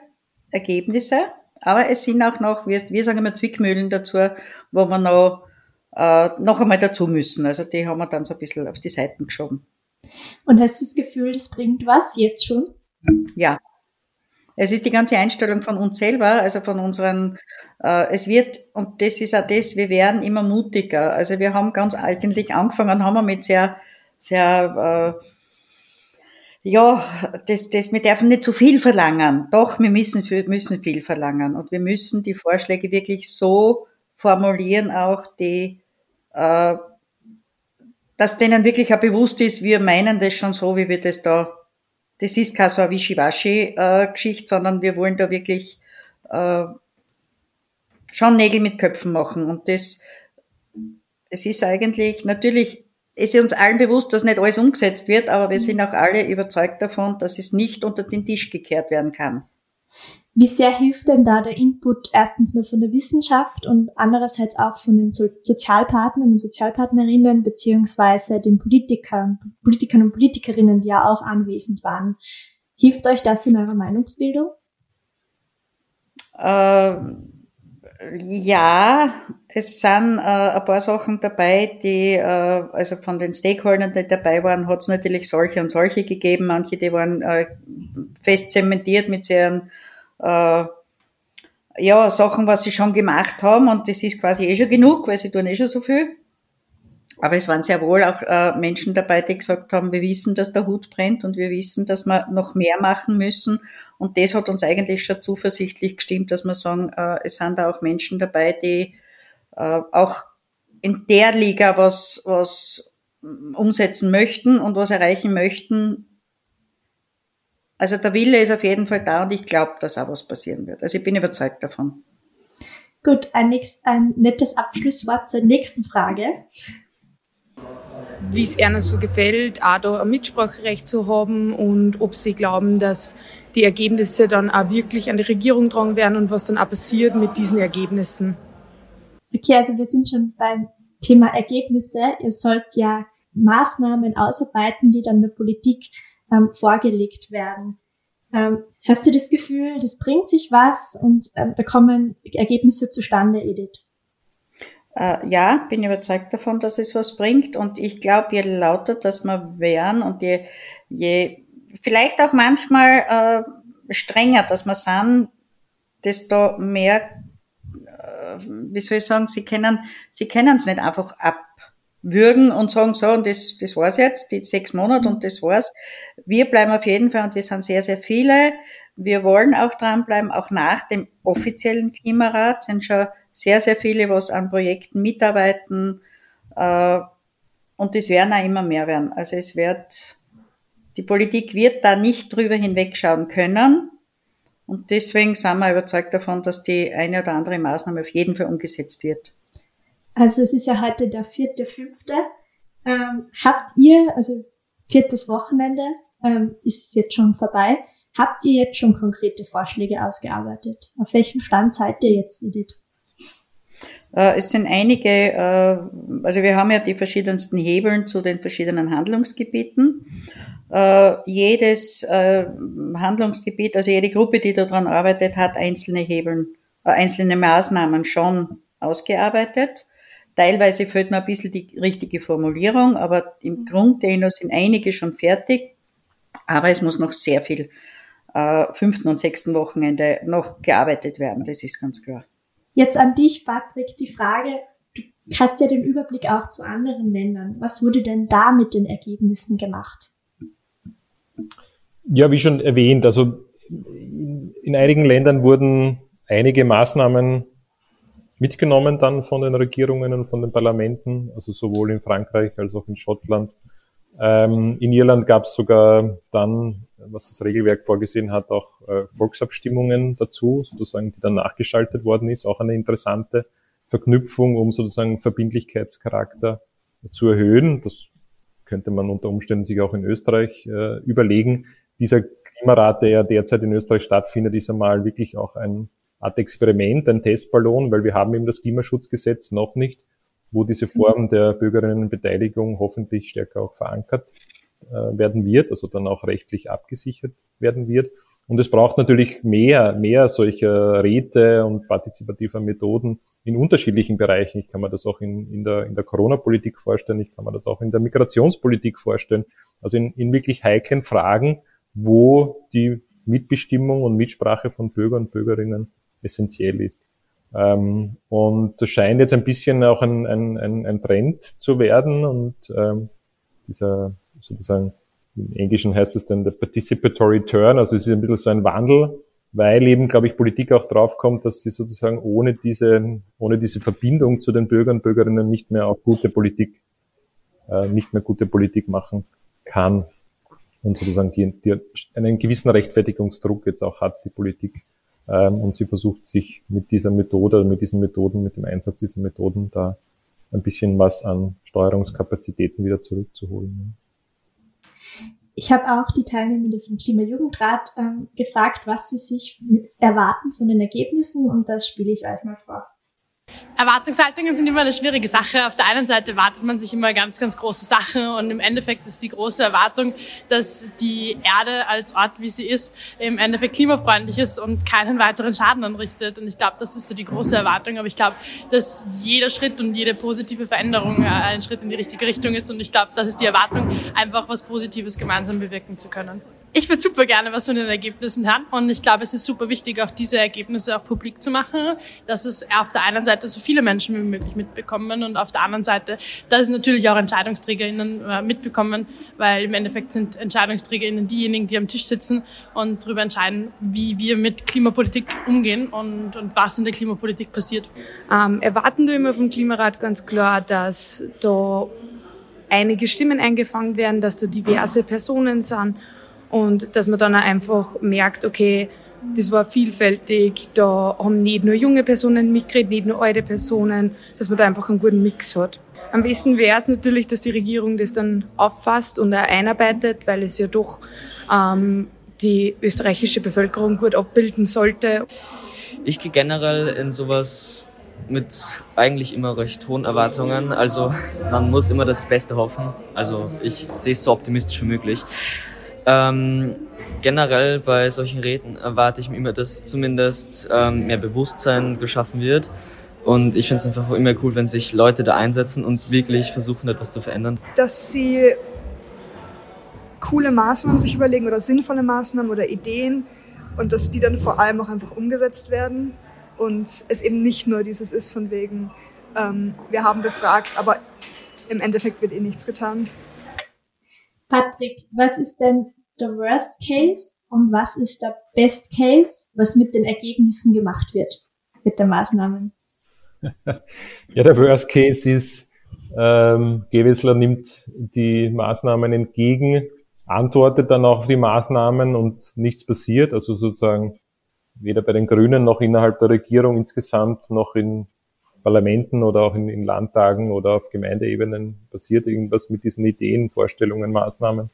Ergebnisse, aber es sind auch noch, wir, wir sagen immer Zwickmühlen dazu, wo wir noch, äh, noch einmal dazu müssen. Also die haben wir dann so ein bisschen auf die Seiten geschoben. Und hast du das Gefühl, das bringt was jetzt schon? Ja, es ist die ganze Einstellung von uns selber, also von unseren, äh, es wird, und das ist auch das, wir werden immer mutiger. Also wir haben ganz eigentlich angefangen, haben wir mit sehr, sehr, äh, ja, das, das, wir dürfen nicht zu viel verlangen. Doch, wir müssen, müssen viel verlangen. Und wir müssen die Vorschläge wirklich so formulieren, auch die, äh, dass denen wirklich auch bewusst ist, wir meinen das schon so, wie wir das da das ist keine so eine Wischiwaschi-Geschichte, sondern wir wollen da wirklich äh, schon Nägel mit Köpfen machen. Und das, es ist eigentlich, natürlich, es ist uns allen bewusst, dass nicht alles umgesetzt wird, aber wir sind auch alle überzeugt davon, dass es nicht unter den Tisch gekehrt werden kann. Wie sehr hilft denn da der Input erstens mal von der Wissenschaft und andererseits auch von den so Sozialpartnern und Sozialpartnerinnen beziehungsweise den Politikern, Politikern und Politikerinnen, die ja auch anwesend waren? Hilft euch das in eurer Meinungsbildung? Äh, ja, es sind äh, ein paar Sachen dabei, die, äh, also von den Stakeholdern, die dabei waren, hat es natürlich solche und solche gegeben. Manche, die waren äh, fest zementiert mit sehr äh, ja, Sachen, was sie schon gemacht haben und das ist quasi eh schon genug, weil sie tun eh schon so viel. Aber es waren sehr wohl auch äh, Menschen dabei, die gesagt haben, wir wissen, dass der Hut brennt und wir wissen, dass wir noch mehr machen müssen. Und das hat uns eigentlich schon zuversichtlich gestimmt, dass wir sagen, äh, es sind da auch Menschen dabei, die äh, auch in der Liga was, was umsetzen möchten und was erreichen möchten, also der Wille ist auf jeden Fall da und ich glaube, dass auch was passieren wird. Also ich bin überzeugt davon. Gut, ein, nächst, ein nettes Abschlusswort zur nächsten Frage. Wie es Ihnen so gefällt, auch da ein Mitspracherecht zu haben und ob Sie glauben, dass die Ergebnisse dann auch wirklich an die Regierung tragen werden und was dann auch passiert mit diesen Ergebnissen. Okay, also wir sind schon beim Thema Ergebnisse. Ihr sollt ja Maßnahmen ausarbeiten, die dann der Politik ähm, vorgelegt werden. Ähm, hast du das Gefühl, das bringt sich was und ähm, da kommen Ergebnisse zustande, Edith? Äh, ja, bin überzeugt davon, dass es was bringt und ich glaube, je lauter dass wir werden und je, je vielleicht auch manchmal äh, strenger, dass wir sind, desto mehr, äh, wie soll ich sagen, sie kennen, sie kennen es nicht einfach ab würgen und sagen, so, und das, das war's jetzt, die sechs Monate und das war's. Wir bleiben auf jeden Fall und wir sind sehr, sehr viele. Wir wollen auch dranbleiben, auch nach dem offiziellen Klimarat sind schon sehr, sehr viele, was an Projekten mitarbeiten. Äh, und es werden auch immer mehr werden. Also es wird, die Politik wird da nicht drüber hinwegschauen können. Und deswegen sind wir überzeugt davon, dass die eine oder andere Maßnahme auf jeden Fall umgesetzt wird. Also es ist ja heute der vierte, fünfte. Ähm, habt ihr, also viertes Wochenende ähm, ist jetzt schon vorbei, habt ihr jetzt schon konkrete Vorschläge ausgearbeitet? Auf welchem Stand seid ihr jetzt, Edith? Äh, es sind einige, äh, also wir haben ja die verschiedensten Hebeln zu den verschiedenen Handlungsgebieten. Äh, jedes Handlungsgebiet, also jede Gruppe, die daran arbeitet, hat einzelne Hebeln, einzelne Maßnahmen schon ausgearbeitet. Teilweise fehlt noch ein bisschen die richtige Formulierung, aber im Grundtenor sind einige schon fertig. Aber es muss noch sehr viel äh, fünften und sechsten Wochenende noch gearbeitet werden, das ist ganz klar. Jetzt an dich, Patrick, die Frage, du hast ja den Überblick auch zu anderen Ländern. Was wurde denn da mit den Ergebnissen gemacht? Ja, wie schon erwähnt, also in einigen Ländern wurden einige Maßnahmen mitgenommen dann von den Regierungen und von den Parlamenten, also sowohl in Frankreich als auch in Schottland. Ähm, in Irland gab es sogar dann, was das Regelwerk vorgesehen hat, auch äh, Volksabstimmungen dazu, sozusagen, die dann nachgeschaltet worden ist. Auch eine interessante Verknüpfung, um sozusagen Verbindlichkeitscharakter zu erhöhen. Das könnte man unter Umständen sich auch in Österreich äh, überlegen. Dieser Klimarat, der ja derzeit in Österreich stattfindet, ist einmal wirklich auch ein Art Experiment, ein Testballon, weil wir haben eben das Klimaschutzgesetz noch nicht, wo diese. Form der Bürgerinnenbeteiligung hoffentlich stärker auch verankert äh, werden wird, also dann auch rechtlich abgesichert werden wird. Und es braucht natürlich mehr, mehr solcher Räte und partizipativer Methoden in unterschiedlichen Bereichen. Ich kann mir das auch in, in der, in der Corona-Politik vorstellen, ich kann mir das auch in der Migrationspolitik vorstellen. Also in, in wirklich heiklen Fragen, wo die Mitbestimmung und Mitsprache von Bürgern und Bürgerinnen essentiell ist. Ähm, und das scheint jetzt ein bisschen auch ein, ein, ein, ein Trend zu werden und ähm, dieser sozusagen im Englischen heißt es dann der Participatory Turn, also es ist ein bisschen so ein Wandel, weil eben, glaube ich, Politik auch draufkommt, dass sie sozusagen ohne diese, ohne diese Verbindung zu den Bürgern und Bürgerinnen nicht mehr auch gute Politik, äh, nicht mehr gute Politik machen kann. und sozusagen die, die einen gewissen Rechtfertigungsdruck jetzt auch hat, die Politik. Ähm, und sie versucht sich mit dieser Methode, mit diesen Methoden, mit dem Einsatz dieser Methoden da ein bisschen was an Steuerungskapazitäten wieder zurückzuholen. Ich habe auch die Teilnehmenden vom Klimajugendrat ähm, gefragt, was sie sich erwarten von den Ergebnissen und das spiele ich euch mal vor. Erwartungshaltungen sind immer eine schwierige Sache. Auf der einen Seite erwartet man sich immer ganz, ganz große Sachen und im Endeffekt ist die große Erwartung, dass die Erde als Ort, wie sie ist, im Endeffekt klimafreundlich ist und keinen weiteren Schaden anrichtet. Und ich glaube, das ist so die große Erwartung. Aber ich glaube, dass jeder Schritt und jede positive Veränderung äh, ein Schritt in die richtige Richtung ist. Und ich glaube, das ist die Erwartung, einfach was Positives gemeinsam bewirken zu können ich würde super gerne was von den Ergebnissen hören und ich glaube, es ist super wichtig, auch diese Ergebnisse auch publik zu machen, dass es auf der einen Seite so viele Menschen wie möglich mitbekommen und auf der anderen Seite, dass es natürlich auch EntscheidungsträgerInnen äh, mitbekommen, weil im Endeffekt sind EntscheidungsträgerInnen diejenigen, die am Tisch sitzen und darüber entscheiden, wie wir mit Klimapolitik umgehen und, und was in der Klimapolitik passiert. Ähm, erwarten wir immer vom Klimarat ganz klar, dass da einige Stimmen eingefangen werden, dass da diverse Personen sind und dass man dann auch einfach merkt, okay, das war vielfältig, da haben nicht nur junge Personen mitgeredet, nicht nur alte Personen, dass man da einfach einen guten Mix hat. Am besten wäre es natürlich, dass die Regierung das dann auffasst und auch einarbeitet, weil es ja doch ähm, die österreichische Bevölkerung gut abbilden sollte. Ich gehe generell in sowas mit eigentlich immer recht hohen Erwartungen. Also man muss immer das Beste hoffen. Also ich sehe es so optimistisch wie möglich. Ähm, generell bei solchen Reden erwarte ich mir immer, dass zumindest ähm, mehr Bewusstsein geschaffen wird. Und ich finde es einfach immer cool, wenn sich Leute da einsetzen und wirklich versuchen, etwas zu verändern. Dass sie coole Maßnahmen sich überlegen oder sinnvolle Maßnahmen oder Ideen und dass die dann vor allem auch einfach umgesetzt werden und es eben nicht nur dieses ist von wegen, ähm, wir haben befragt, aber im Endeffekt wird eh nichts getan. Patrick, was ist denn der Worst Case und was ist der Best Case, was mit den Ergebnissen gemacht wird, mit den Maßnahmen? ja, der Worst Case ist, ähm, Gewessler nimmt die Maßnahmen entgegen, antwortet dann auch auf die Maßnahmen und nichts passiert. Also sozusagen weder bei den Grünen noch innerhalb der Regierung insgesamt noch in Parlamenten oder auch in, in Landtagen oder auf Gemeindeebenen passiert irgendwas mit diesen Ideen, Vorstellungen, Maßnahmen.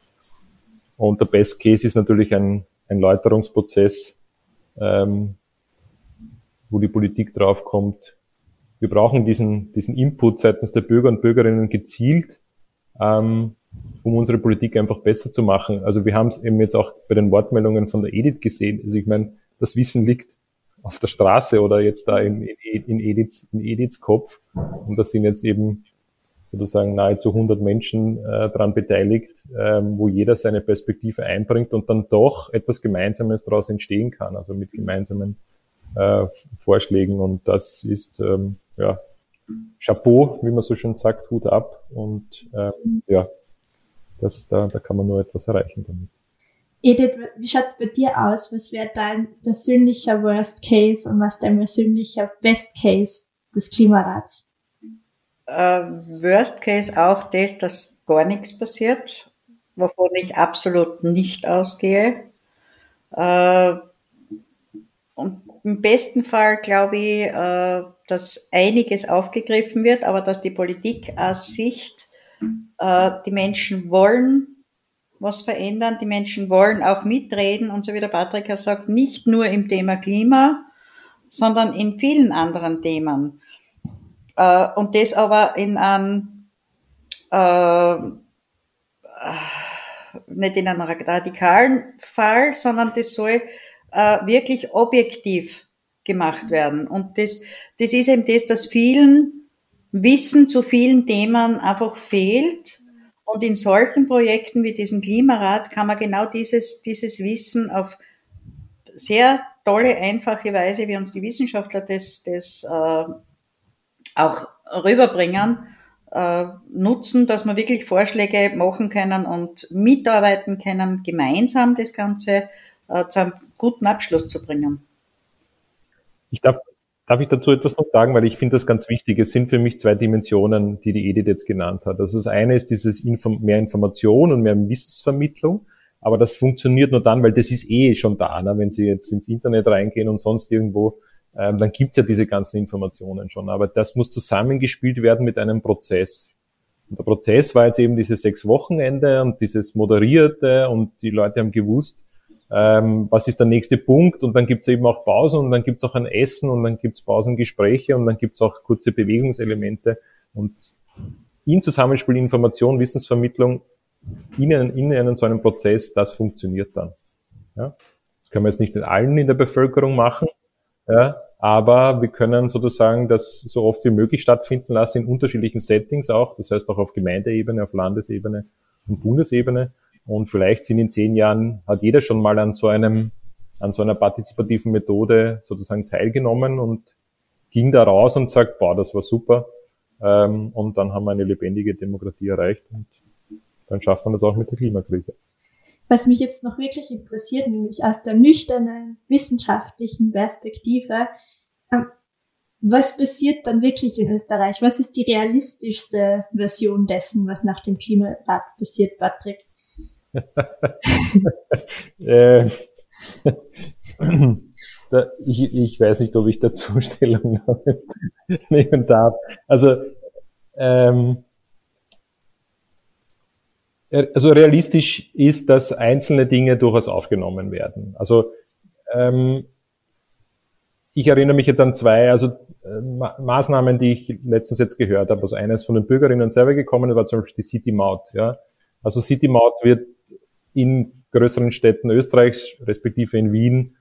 Und der Best Case ist natürlich ein, ein Läuterungsprozess, ähm, wo die Politik draufkommt. Wir brauchen diesen, diesen Input seitens der Bürger und Bürgerinnen gezielt, ähm, um unsere Politik einfach besser zu machen. Also wir haben es eben jetzt auch bei den Wortmeldungen von der Edith gesehen. Also ich meine, das Wissen liegt auf der Straße oder jetzt da in, in, Ediths, in Ediths Kopf. Und da sind jetzt eben sozusagen nahezu 100 Menschen äh, daran beteiligt, ähm, wo jeder seine Perspektive einbringt und dann doch etwas Gemeinsames daraus entstehen kann, also mit gemeinsamen äh, Vorschlägen. Und das ist ähm, ja Chapeau, wie man so schön sagt, Hut ab. Und ähm, ja, das, da, da kann man nur etwas erreichen damit. Edith, wie schaut's bei dir aus? Was wäre dein persönlicher Worst Case und was dein persönlicher Best Case des Klimarats? Uh, worst Case auch das, dass gar nichts passiert, wovon ich absolut nicht ausgehe. Uh, und im besten Fall glaube ich, uh, dass einiges aufgegriffen wird, aber dass die Politik aus Sicht, die Menschen wollen was verändern. Die Menschen wollen auch mitreden und so wie der Patrick ja sagt, nicht nur im Thema Klima, sondern in vielen anderen Themen. Äh, und das aber in einem, äh, nicht in einem radikalen Fall, sondern das soll äh, wirklich objektiv gemacht werden. Und das, das ist eben das, dass vielen Wissen zu vielen Themen einfach fehlt und in solchen Projekten wie diesem Klimarat kann man genau dieses, dieses Wissen auf sehr tolle, einfache Weise, wie uns die Wissenschaftler das, das äh, auch rüberbringen, äh, nutzen, dass wir wirklich Vorschläge machen können und mitarbeiten können, gemeinsam das Ganze äh, zu einem guten Abschluss zu bringen. Ich darf Darf ich dazu etwas noch sagen, weil ich finde das ganz wichtig. Es sind für mich zwei Dimensionen, die die Edith jetzt genannt hat. Also das eine ist dieses Inform mehr Information und mehr Wissensvermittlung, Aber das funktioniert nur dann, weil das ist eh schon da. Ne? Wenn Sie jetzt ins Internet reingehen und sonst irgendwo, ähm, dann gibt's ja diese ganzen Informationen schon. Aber das muss zusammengespielt werden mit einem Prozess. Und der Prozess war jetzt eben diese sechs Wochenende und dieses Moderierte und die Leute haben gewusst, ähm, was ist der nächste Punkt und dann gibt's eben auch Pausen und dann gibt's auch ein Essen und dann gibt's Pausengespräche und dann gibt's auch kurze Bewegungselemente und in Zusammenspiel Information, Wissensvermittlung in, in einem so einem Prozess, das funktioniert dann. Ja? Das können wir jetzt nicht in allen in der Bevölkerung machen, ja? aber wir können sozusagen das so oft wie möglich stattfinden lassen in unterschiedlichen Settings auch, das heißt auch auf Gemeindeebene, auf Landesebene und Bundesebene und vielleicht sind in zehn Jahren, hat jeder schon mal an so einem, an so einer partizipativen Methode sozusagen teilgenommen und ging da raus und sagt, boah, das war super. Ähm, und dann haben wir eine lebendige Demokratie erreicht und dann schafft man das auch mit der Klimakrise. Was mich jetzt noch wirklich interessiert, nämlich aus der nüchternen wissenschaftlichen Perspektive, ähm, was passiert dann wirklich in Österreich? Was ist die realistischste Version dessen, was nach dem Klimarat passiert, Patrick? äh, ich, ich weiß nicht, ob ich dazu Stellung nehmen darf. Also, ähm, also realistisch ist, dass einzelne Dinge durchaus aufgenommen werden. Also ähm, ich erinnere mich jetzt an zwei, also äh, Ma Maßnahmen, die ich letztens jetzt gehört habe. Also eines von den Bürgerinnen selber gekommen, war zum Beispiel die City Maut. Ja? Also City Maut wird in größeren Städten Österreichs, respektive in Wien,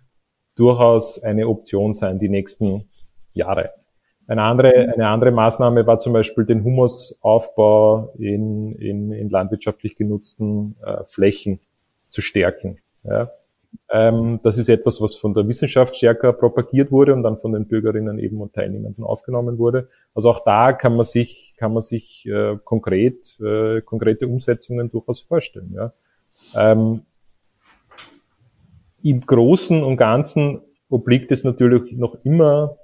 durchaus eine Option sein, die nächsten Jahre. Eine andere, eine andere Maßnahme war zum Beispiel den Humusaufbau in, in, in landwirtschaftlich genutzten äh, Flächen zu stärken. Ja. Ähm, das ist etwas, was von der Wissenschaft stärker propagiert wurde und dann von den Bürgerinnen eben und Teilnehmenden aufgenommen wurde. Also auch da kann man sich, kann man sich äh, konkret, äh, konkrete Umsetzungen durchaus vorstellen. Ja. Ähm, Im Großen und Ganzen obliegt es natürlich noch immer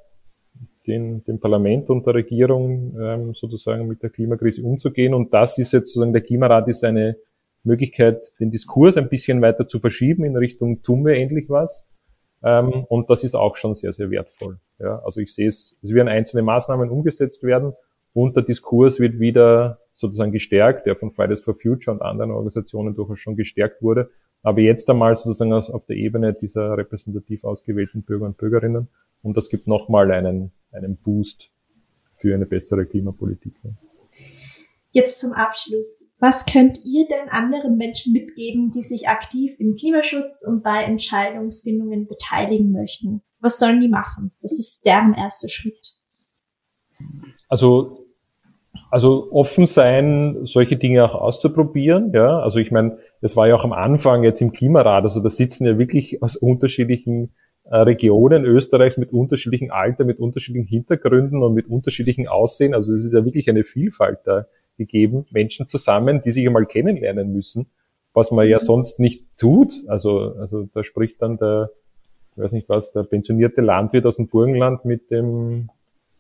den, dem Parlament und der Regierung ähm, sozusagen mit der Klimakrise umzugehen. Und das ist jetzt sozusagen, der Klimarat ist eine Möglichkeit, den Diskurs ein bisschen weiter zu verschieben in Richtung, tun wir endlich was. Ähm, und das ist auch schon sehr, sehr wertvoll. Ja, also ich sehe es, es werden einzelne Maßnahmen umgesetzt werden und der Diskurs wird wieder sozusagen gestärkt, der von Fridays for Future und anderen Organisationen durchaus schon gestärkt wurde. Aber jetzt einmal sozusagen auf der Ebene dieser repräsentativ ausgewählten Bürger und Bürgerinnen. Und das gibt nochmal einen, einen Boost für eine bessere Klimapolitik. Jetzt zum Abschluss. Was könnt ihr denn anderen Menschen mitgeben, die sich aktiv im Klimaschutz und bei Entscheidungsfindungen beteiligen möchten? Was sollen die machen? Was ist deren erster Schritt? Also also offen sein, solche Dinge auch auszuprobieren. Ja, also ich meine, das war ja auch am Anfang jetzt im Klimarat. Also da sitzen ja wirklich aus unterschiedlichen äh, Regionen Österreichs mit unterschiedlichen Alter, mit unterschiedlichen Hintergründen und mit unterschiedlichen Aussehen. Also es ist ja wirklich eine Vielfalt da gegeben. Menschen zusammen, die sich einmal kennenlernen müssen, was man ja mhm. sonst nicht tut. Also, also da spricht dann der, ich weiß nicht was, der pensionierte Landwirt aus dem Burgenland mit dem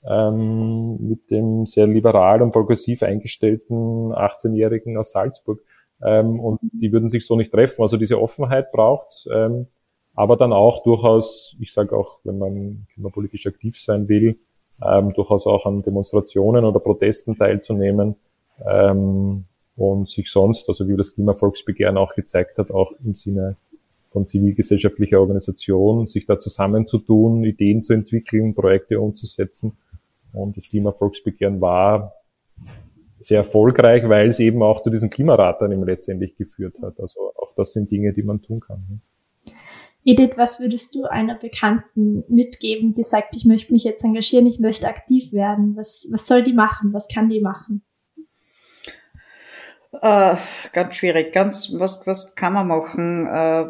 ähm, mit dem sehr liberal und progressiv eingestellten 18-Jährigen aus Salzburg. Ähm, und die würden sich so nicht treffen. Also diese Offenheit braucht ähm, aber dann auch durchaus, ich sage auch, wenn man klimapolitisch aktiv sein will, ähm, durchaus auch an Demonstrationen oder Protesten teilzunehmen ähm, und sich sonst, also wie das Klimavolksbegehren auch gezeigt hat, auch im Sinne von zivilgesellschaftlicher Organisation, sich da zusammenzutun, Ideen zu entwickeln, Projekte umzusetzen und das Klimavolksbegehren war sehr erfolgreich, weil es eben auch zu diesem Klimarat dann eben letztendlich geführt hat. Also auch das sind Dinge, die man tun kann. Edith, was würdest du einer Bekannten mitgeben, die sagt, ich möchte mich jetzt engagieren, ich möchte aktiv werden? Was, was soll die machen? Was kann die machen? Äh, ganz schwierig. Ganz, was, was kann man machen? Äh,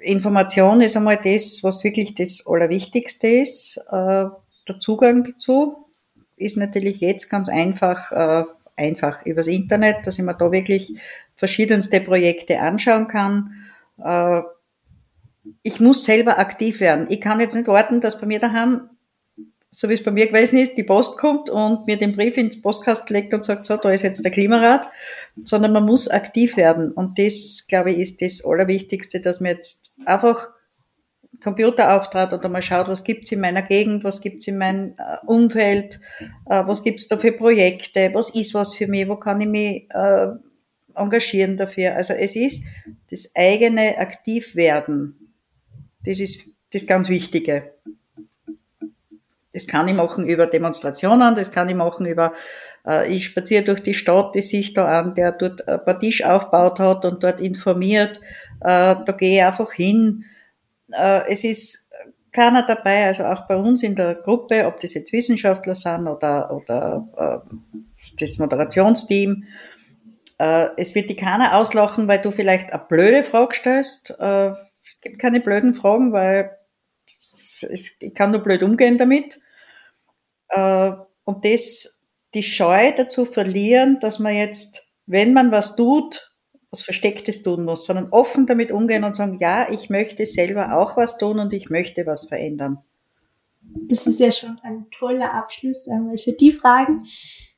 Information ist einmal das, was wirklich das Allerwichtigste ist. Äh, der Zugang dazu ist natürlich jetzt ganz einfach, äh, einfach übers Internet, dass ich mir da wirklich verschiedenste Projekte anschauen kann. Äh, ich muss selber aktiv werden. Ich kann jetzt nicht warten, dass bei mir daheim so wie es bei mir gewesen ist, die Post kommt und mir den Brief ins Postkasten legt und sagt, so, da ist jetzt der Klimarat, sondern man muss aktiv werden. Und das, glaube ich, ist das Allerwichtigste, dass man jetzt einfach Computer auftrat oder mal schaut, was gibt's in meiner Gegend, was gibt's in meinem äh, Umfeld, äh, was gibt's da für Projekte, was ist was für mich, wo kann ich mich äh, engagieren dafür. Also es ist das eigene Aktivwerden. Das ist das ganz Wichtige. Das kann ich machen über Demonstrationen, das kann ich machen über, ich spaziere durch die Stadt, die sich da an, der dort ein paar Tisch aufgebaut hat und dort informiert. Da gehe ich einfach hin. Äh, es ist keiner dabei, also auch bei uns in der Gruppe, ob das jetzt Wissenschaftler sind oder, oder äh, das Moderationsteam. Äh, es wird die keiner auslachen, weil du vielleicht eine blöde Frage stellst. Äh, es gibt keine blöden Fragen, weil es, ich kann nur blöd umgehen damit. Äh, und das, die Scheu dazu verlieren, dass man jetzt, wenn man was tut, was Verstecktes tun muss, sondern offen damit umgehen und sagen, ja, ich möchte selber auch was tun und ich möchte was verändern. Das ist ja schon ein toller Abschluss einmal für die Fragen.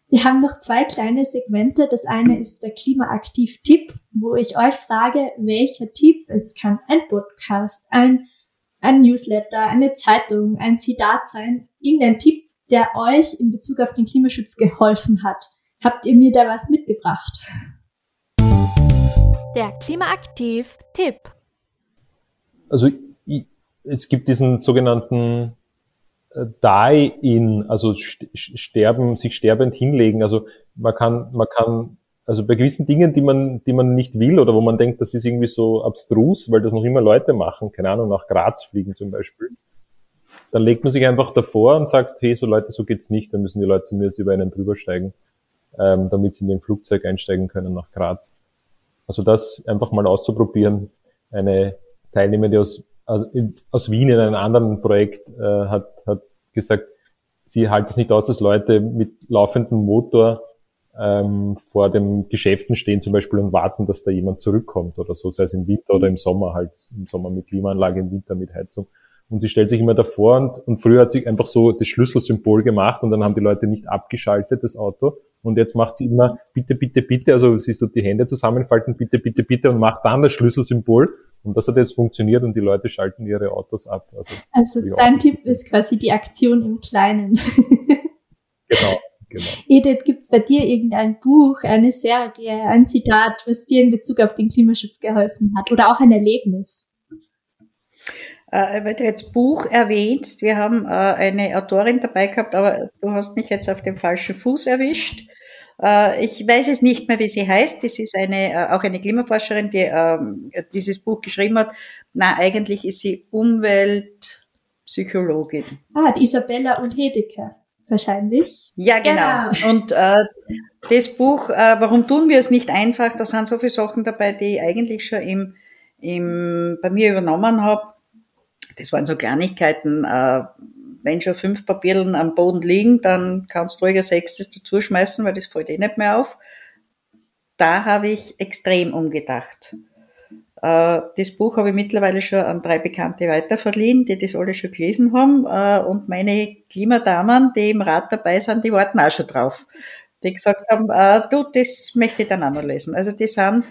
Wir haben noch zwei kleine Segmente. Das eine ist der Klimaaktiv-Tipp, wo ich euch frage, welcher Tipp, es kann ein Podcast, ein, ein Newsletter, eine Zeitung, ein Zitat sein, irgendein Tipp, der euch in Bezug auf den Klimaschutz geholfen hat. Habt ihr mir da was mitgebracht? Der Klimaaktiv-Tipp. Also ich, es gibt diesen sogenannten äh, Die-In, also sterben, sich sterbend hinlegen. Also man kann, man kann, also bei gewissen Dingen, die man, die man nicht will oder wo man denkt, das ist irgendwie so abstrus, weil das noch immer Leute machen, keine Ahnung, nach Graz fliegen zum Beispiel dann legt man sich einfach davor und sagt, hey, so Leute, so geht's nicht, dann müssen die Leute zumindest über einen drüber steigen, ähm, damit sie in den Flugzeug einsteigen können nach Graz. Also das einfach mal auszuprobieren. Eine Teilnehmerin aus, aus Wien in einem anderen Projekt äh, hat, hat gesagt, sie halten es nicht aus, dass Leute mit laufendem Motor ähm, vor dem Geschäften stehen zum Beispiel und warten, dass da jemand zurückkommt oder so, sei es im Winter oder im Sommer halt, im Sommer mit Klimaanlage, im Winter mit Heizung. Und sie stellt sich immer davor und, und früher hat sie einfach so das Schlüsselsymbol gemacht und dann haben die Leute nicht abgeschaltet, das Auto. Und jetzt macht sie immer bitte, bitte, bitte, also sie so die Hände zusammenfalten, bitte, bitte, bitte und macht dann das Schlüsselsymbol. Und das hat jetzt funktioniert und die Leute schalten ihre Autos ab. Also, also dein Tipp ist quasi die Aktion im Kleinen. genau. Genau. Edith, gibt's bei dir irgendein Buch, eine Serie, ein Zitat, was dir in Bezug auf den Klimaschutz geholfen hat oder auch ein Erlebnis? Äh, weil du jetzt Buch erwähnst, wir haben äh, eine Autorin dabei gehabt, aber du hast mich jetzt auf dem falschen Fuß erwischt. Äh, ich weiß es nicht mehr, wie sie heißt. Das ist eine, äh, auch eine Klimaforscherin, die ähm, dieses Buch geschrieben hat. Na, eigentlich ist sie Umweltpsychologin. Ah, die Isabella und Hedeke wahrscheinlich. Ja, genau. genau. Und äh, das Buch, äh, warum tun wir es nicht einfach? Da sind so viele Sachen dabei, die ich eigentlich schon im, im, bei mir übernommen habe. Das waren so Kleinigkeiten. Äh, wenn schon fünf Papierlen am Boden liegen, dann kannst du ruhig ein sechstes dazu schmeißen, weil das fällt eh nicht mehr auf. Da habe ich extrem umgedacht. Äh, das Buch habe ich mittlerweile schon an drei Bekannte weiterverliehen, die das alle schon gelesen haben. Äh, und meine Klimadamen, die im Rat dabei sind, die warten auch schon drauf. Die gesagt haben, du, das möchte ich dann auch noch lesen. Also die sind,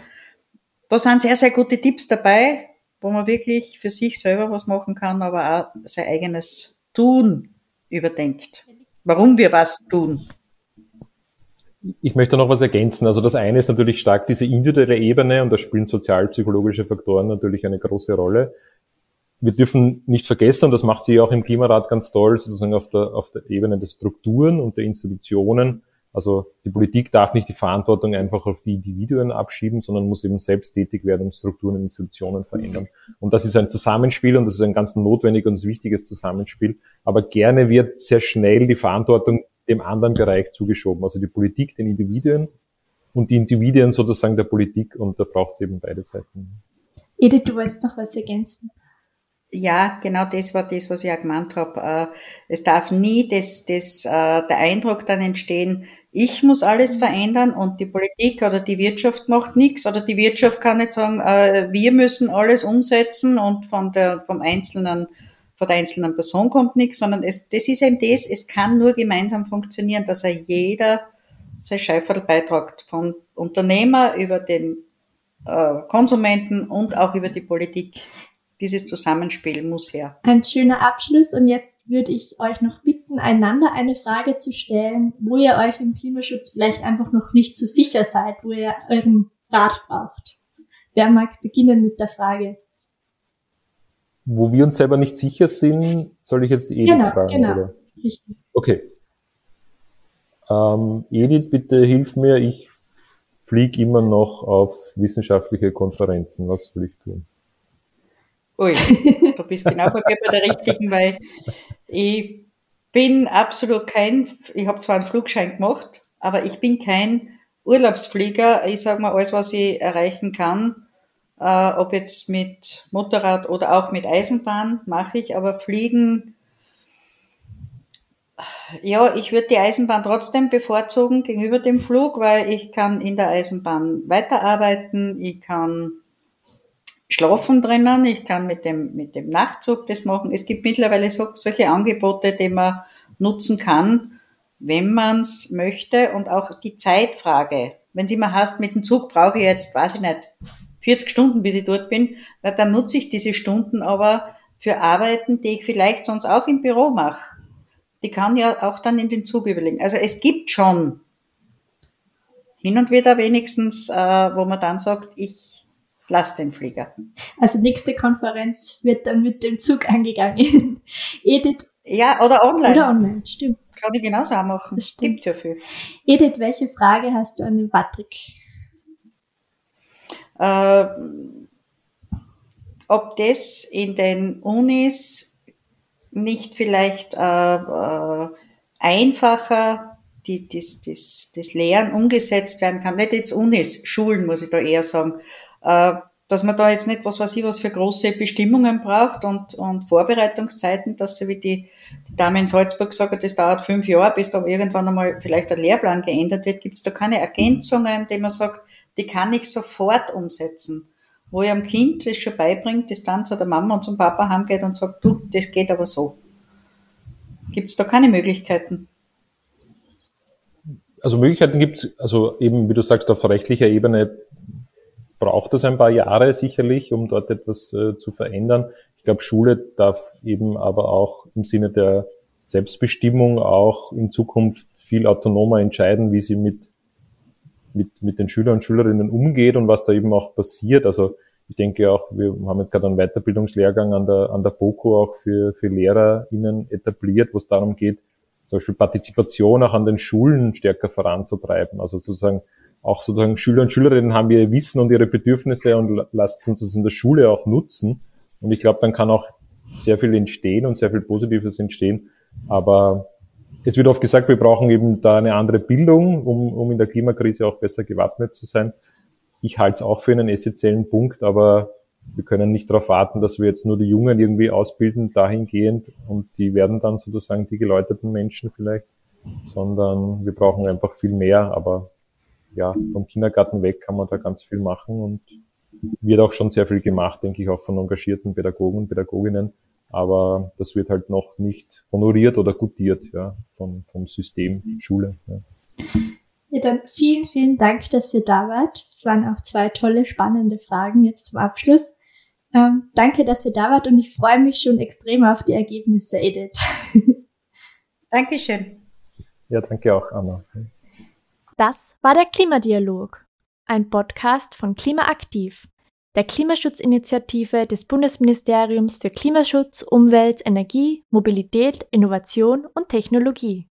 da sind sehr, sehr gute Tipps dabei wo man wirklich für sich selber was machen kann, aber auch sein eigenes Tun überdenkt. Warum wir was tun. Ich möchte noch was ergänzen. Also das eine ist natürlich stark diese individuelle Ebene und da spielen sozialpsychologische Faktoren natürlich eine große Rolle. Wir dürfen nicht vergessen, das macht sie auch im Klimarat ganz toll, sozusagen auf der, auf der Ebene der Strukturen und der Institutionen, also die Politik darf nicht die Verantwortung einfach auf die Individuen abschieben, sondern muss eben selbst tätig werden und Strukturen und Institutionen verändern. Und das ist ein Zusammenspiel und das ist ein ganz notwendiges und wichtiges Zusammenspiel. Aber gerne wird sehr schnell die Verantwortung dem anderen Bereich zugeschoben. Also die Politik den Individuen und die Individuen sozusagen der Politik und da braucht es eben beide Seiten. Edith, du wolltest noch was ergänzen. Ja, genau das war das, was ich auch gemeint habe. Äh, es darf nie das, das, äh, der Eindruck dann entstehen, ich muss alles mhm. verändern und die Politik oder die Wirtschaft macht nichts oder die Wirtschaft kann nicht sagen, äh, wir müssen alles umsetzen und von der, vom Einzelnen von der einzelnen Person kommt nichts, sondern es, das ist eben das, es kann nur gemeinsam funktionieren, dass er jeder sein Scheiferl beitragt, von Unternehmer über den äh, Konsumenten und auch über die Politik. Dieses Zusammenspiel muss her. Ein schöner Abschluss und jetzt würde ich euch noch bitten, einander eine Frage zu stellen, wo ihr euch im Klimaschutz vielleicht einfach noch nicht so sicher seid, wo ihr euren Rat braucht. Wer mag beginnen mit der Frage? Wo wir uns selber nicht sicher sind, soll ich jetzt Edith genau, fragen? Genau, oder? richtig. Okay. Ähm, Edith, bitte hilf mir, ich fliege immer noch auf wissenschaftliche Konferenzen. Was soll ich tun? Ui, du bist genau bei mir bei der richtigen, weil ich bin absolut kein, ich habe zwar einen Flugschein gemacht, aber ich bin kein Urlaubsflieger. Ich sage mal, alles, was ich erreichen kann, äh, ob jetzt mit Motorrad oder auch mit Eisenbahn, mache ich, aber Fliegen, ja, ich würde die Eisenbahn trotzdem bevorzugen gegenüber dem Flug, weil ich kann in der Eisenbahn weiterarbeiten, ich kann schlafen drinnen, ich kann mit dem, mit dem Nachtzug das machen. Es gibt mittlerweile so, solche Angebote, die man nutzen kann, wenn man es möchte und auch die Zeitfrage. Wenn sie mal hast, mit dem Zug brauche ich jetzt, weiß ich nicht, 40 Stunden, bis ich dort bin, dann nutze ich diese Stunden aber für Arbeiten, die ich vielleicht sonst auch im Büro mache. Die kann ja auch dann in den Zug überlegen. Also es gibt schon hin und wieder wenigstens, äh, wo man dann sagt, ich lass den Flieger. Also nächste Konferenz wird dann mit dem Zug angegangen. Edith. Ja, oder online. Oder online, stimmt. Kann ich genauso auch machen. Gibt ja viel. Edith, welche Frage hast du an den Patrick? Äh, ob das in den Unis nicht vielleicht äh, äh, einfacher die, das, das, das Lehren umgesetzt werden kann. Nicht jetzt Unis, Schulen muss ich da eher sagen. Äh, dass man da jetzt nicht was weiß ich was für große Bestimmungen braucht und, und Vorbereitungszeiten, dass so wie die, die Dame in Salzburg hat, das dauert fünf Jahre, bis da irgendwann einmal vielleicht der Lehrplan geändert wird, gibt es da keine Ergänzungen, die man sagt, die kann ich sofort umsetzen. Wo ich am Kind das schon beibringt, das dann zu der Mama und zum Papa heimgeht und sagt, du, das geht aber so. Gibt es da keine Möglichkeiten? Also Möglichkeiten gibt es, also eben, wie du sagst, auf rechtlicher Ebene braucht es ein paar Jahre sicherlich, um dort etwas äh, zu verändern. Ich glaube, Schule darf eben aber auch im Sinne der Selbstbestimmung auch in Zukunft viel autonomer entscheiden, wie sie mit mit, mit den Schülern und Schülerinnen umgeht und was da eben auch passiert. Also ich denke auch, wir haben jetzt gerade einen Weiterbildungslehrgang an der, an der BOKU auch für, für LehrerInnen etabliert, wo es darum geht, zum Beispiel Partizipation auch an den Schulen stärker voranzutreiben. Also sozusagen auch sozusagen Schüler und Schülerinnen haben ihr Wissen und ihre Bedürfnisse und lasst uns das in der Schule auch nutzen. Und ich glaube, dann kann auch sehr viel entstehen und sehr viel Positives entstehen. Aber es wird oft gesagt, wir brauchen eben da eine andere Bildung, um, um in der Klimakrise auch besser gewappnet zu sein. Ich halte es auch für einen essentiellen Punkt, aber wir können nicht darauf warten, dass wir jetzt nur die Jungen irgendwie ausbilden dahingehend und die werden dann sozusagen die geläuterten Menschen vielleicht, sondern wir brauchen einfach viel mehr. Aber ja, vom Kindergarten weg kann man da ganz viel machen und wird auch schon sehr viel gemacht, denke ich, auch von engagierten Pädagogen und Pädagoginnen. Aber das wird halt noch nicht honoriert oder gutiert ja, vom, vom System Schule. Ja. Ja, dann vielen, vielen Dank, dass ihr da wart. Es waren auch zwei tolle, spannende Fragen jetzt zum Abschluss. Ähm, danke, dass ihr da wart und ich freue mich schon extrem auf die Ergebnisse, Edith. Dankeschön. Ja, danke auch, Anna. Das war der Klimadialog, ein Podcast von Klimaaktiv der Klimaschutzinitiative des Bundesministeriums für Klimaschutz, Umwelt, Energie, Mobilität, Innovation und Technologie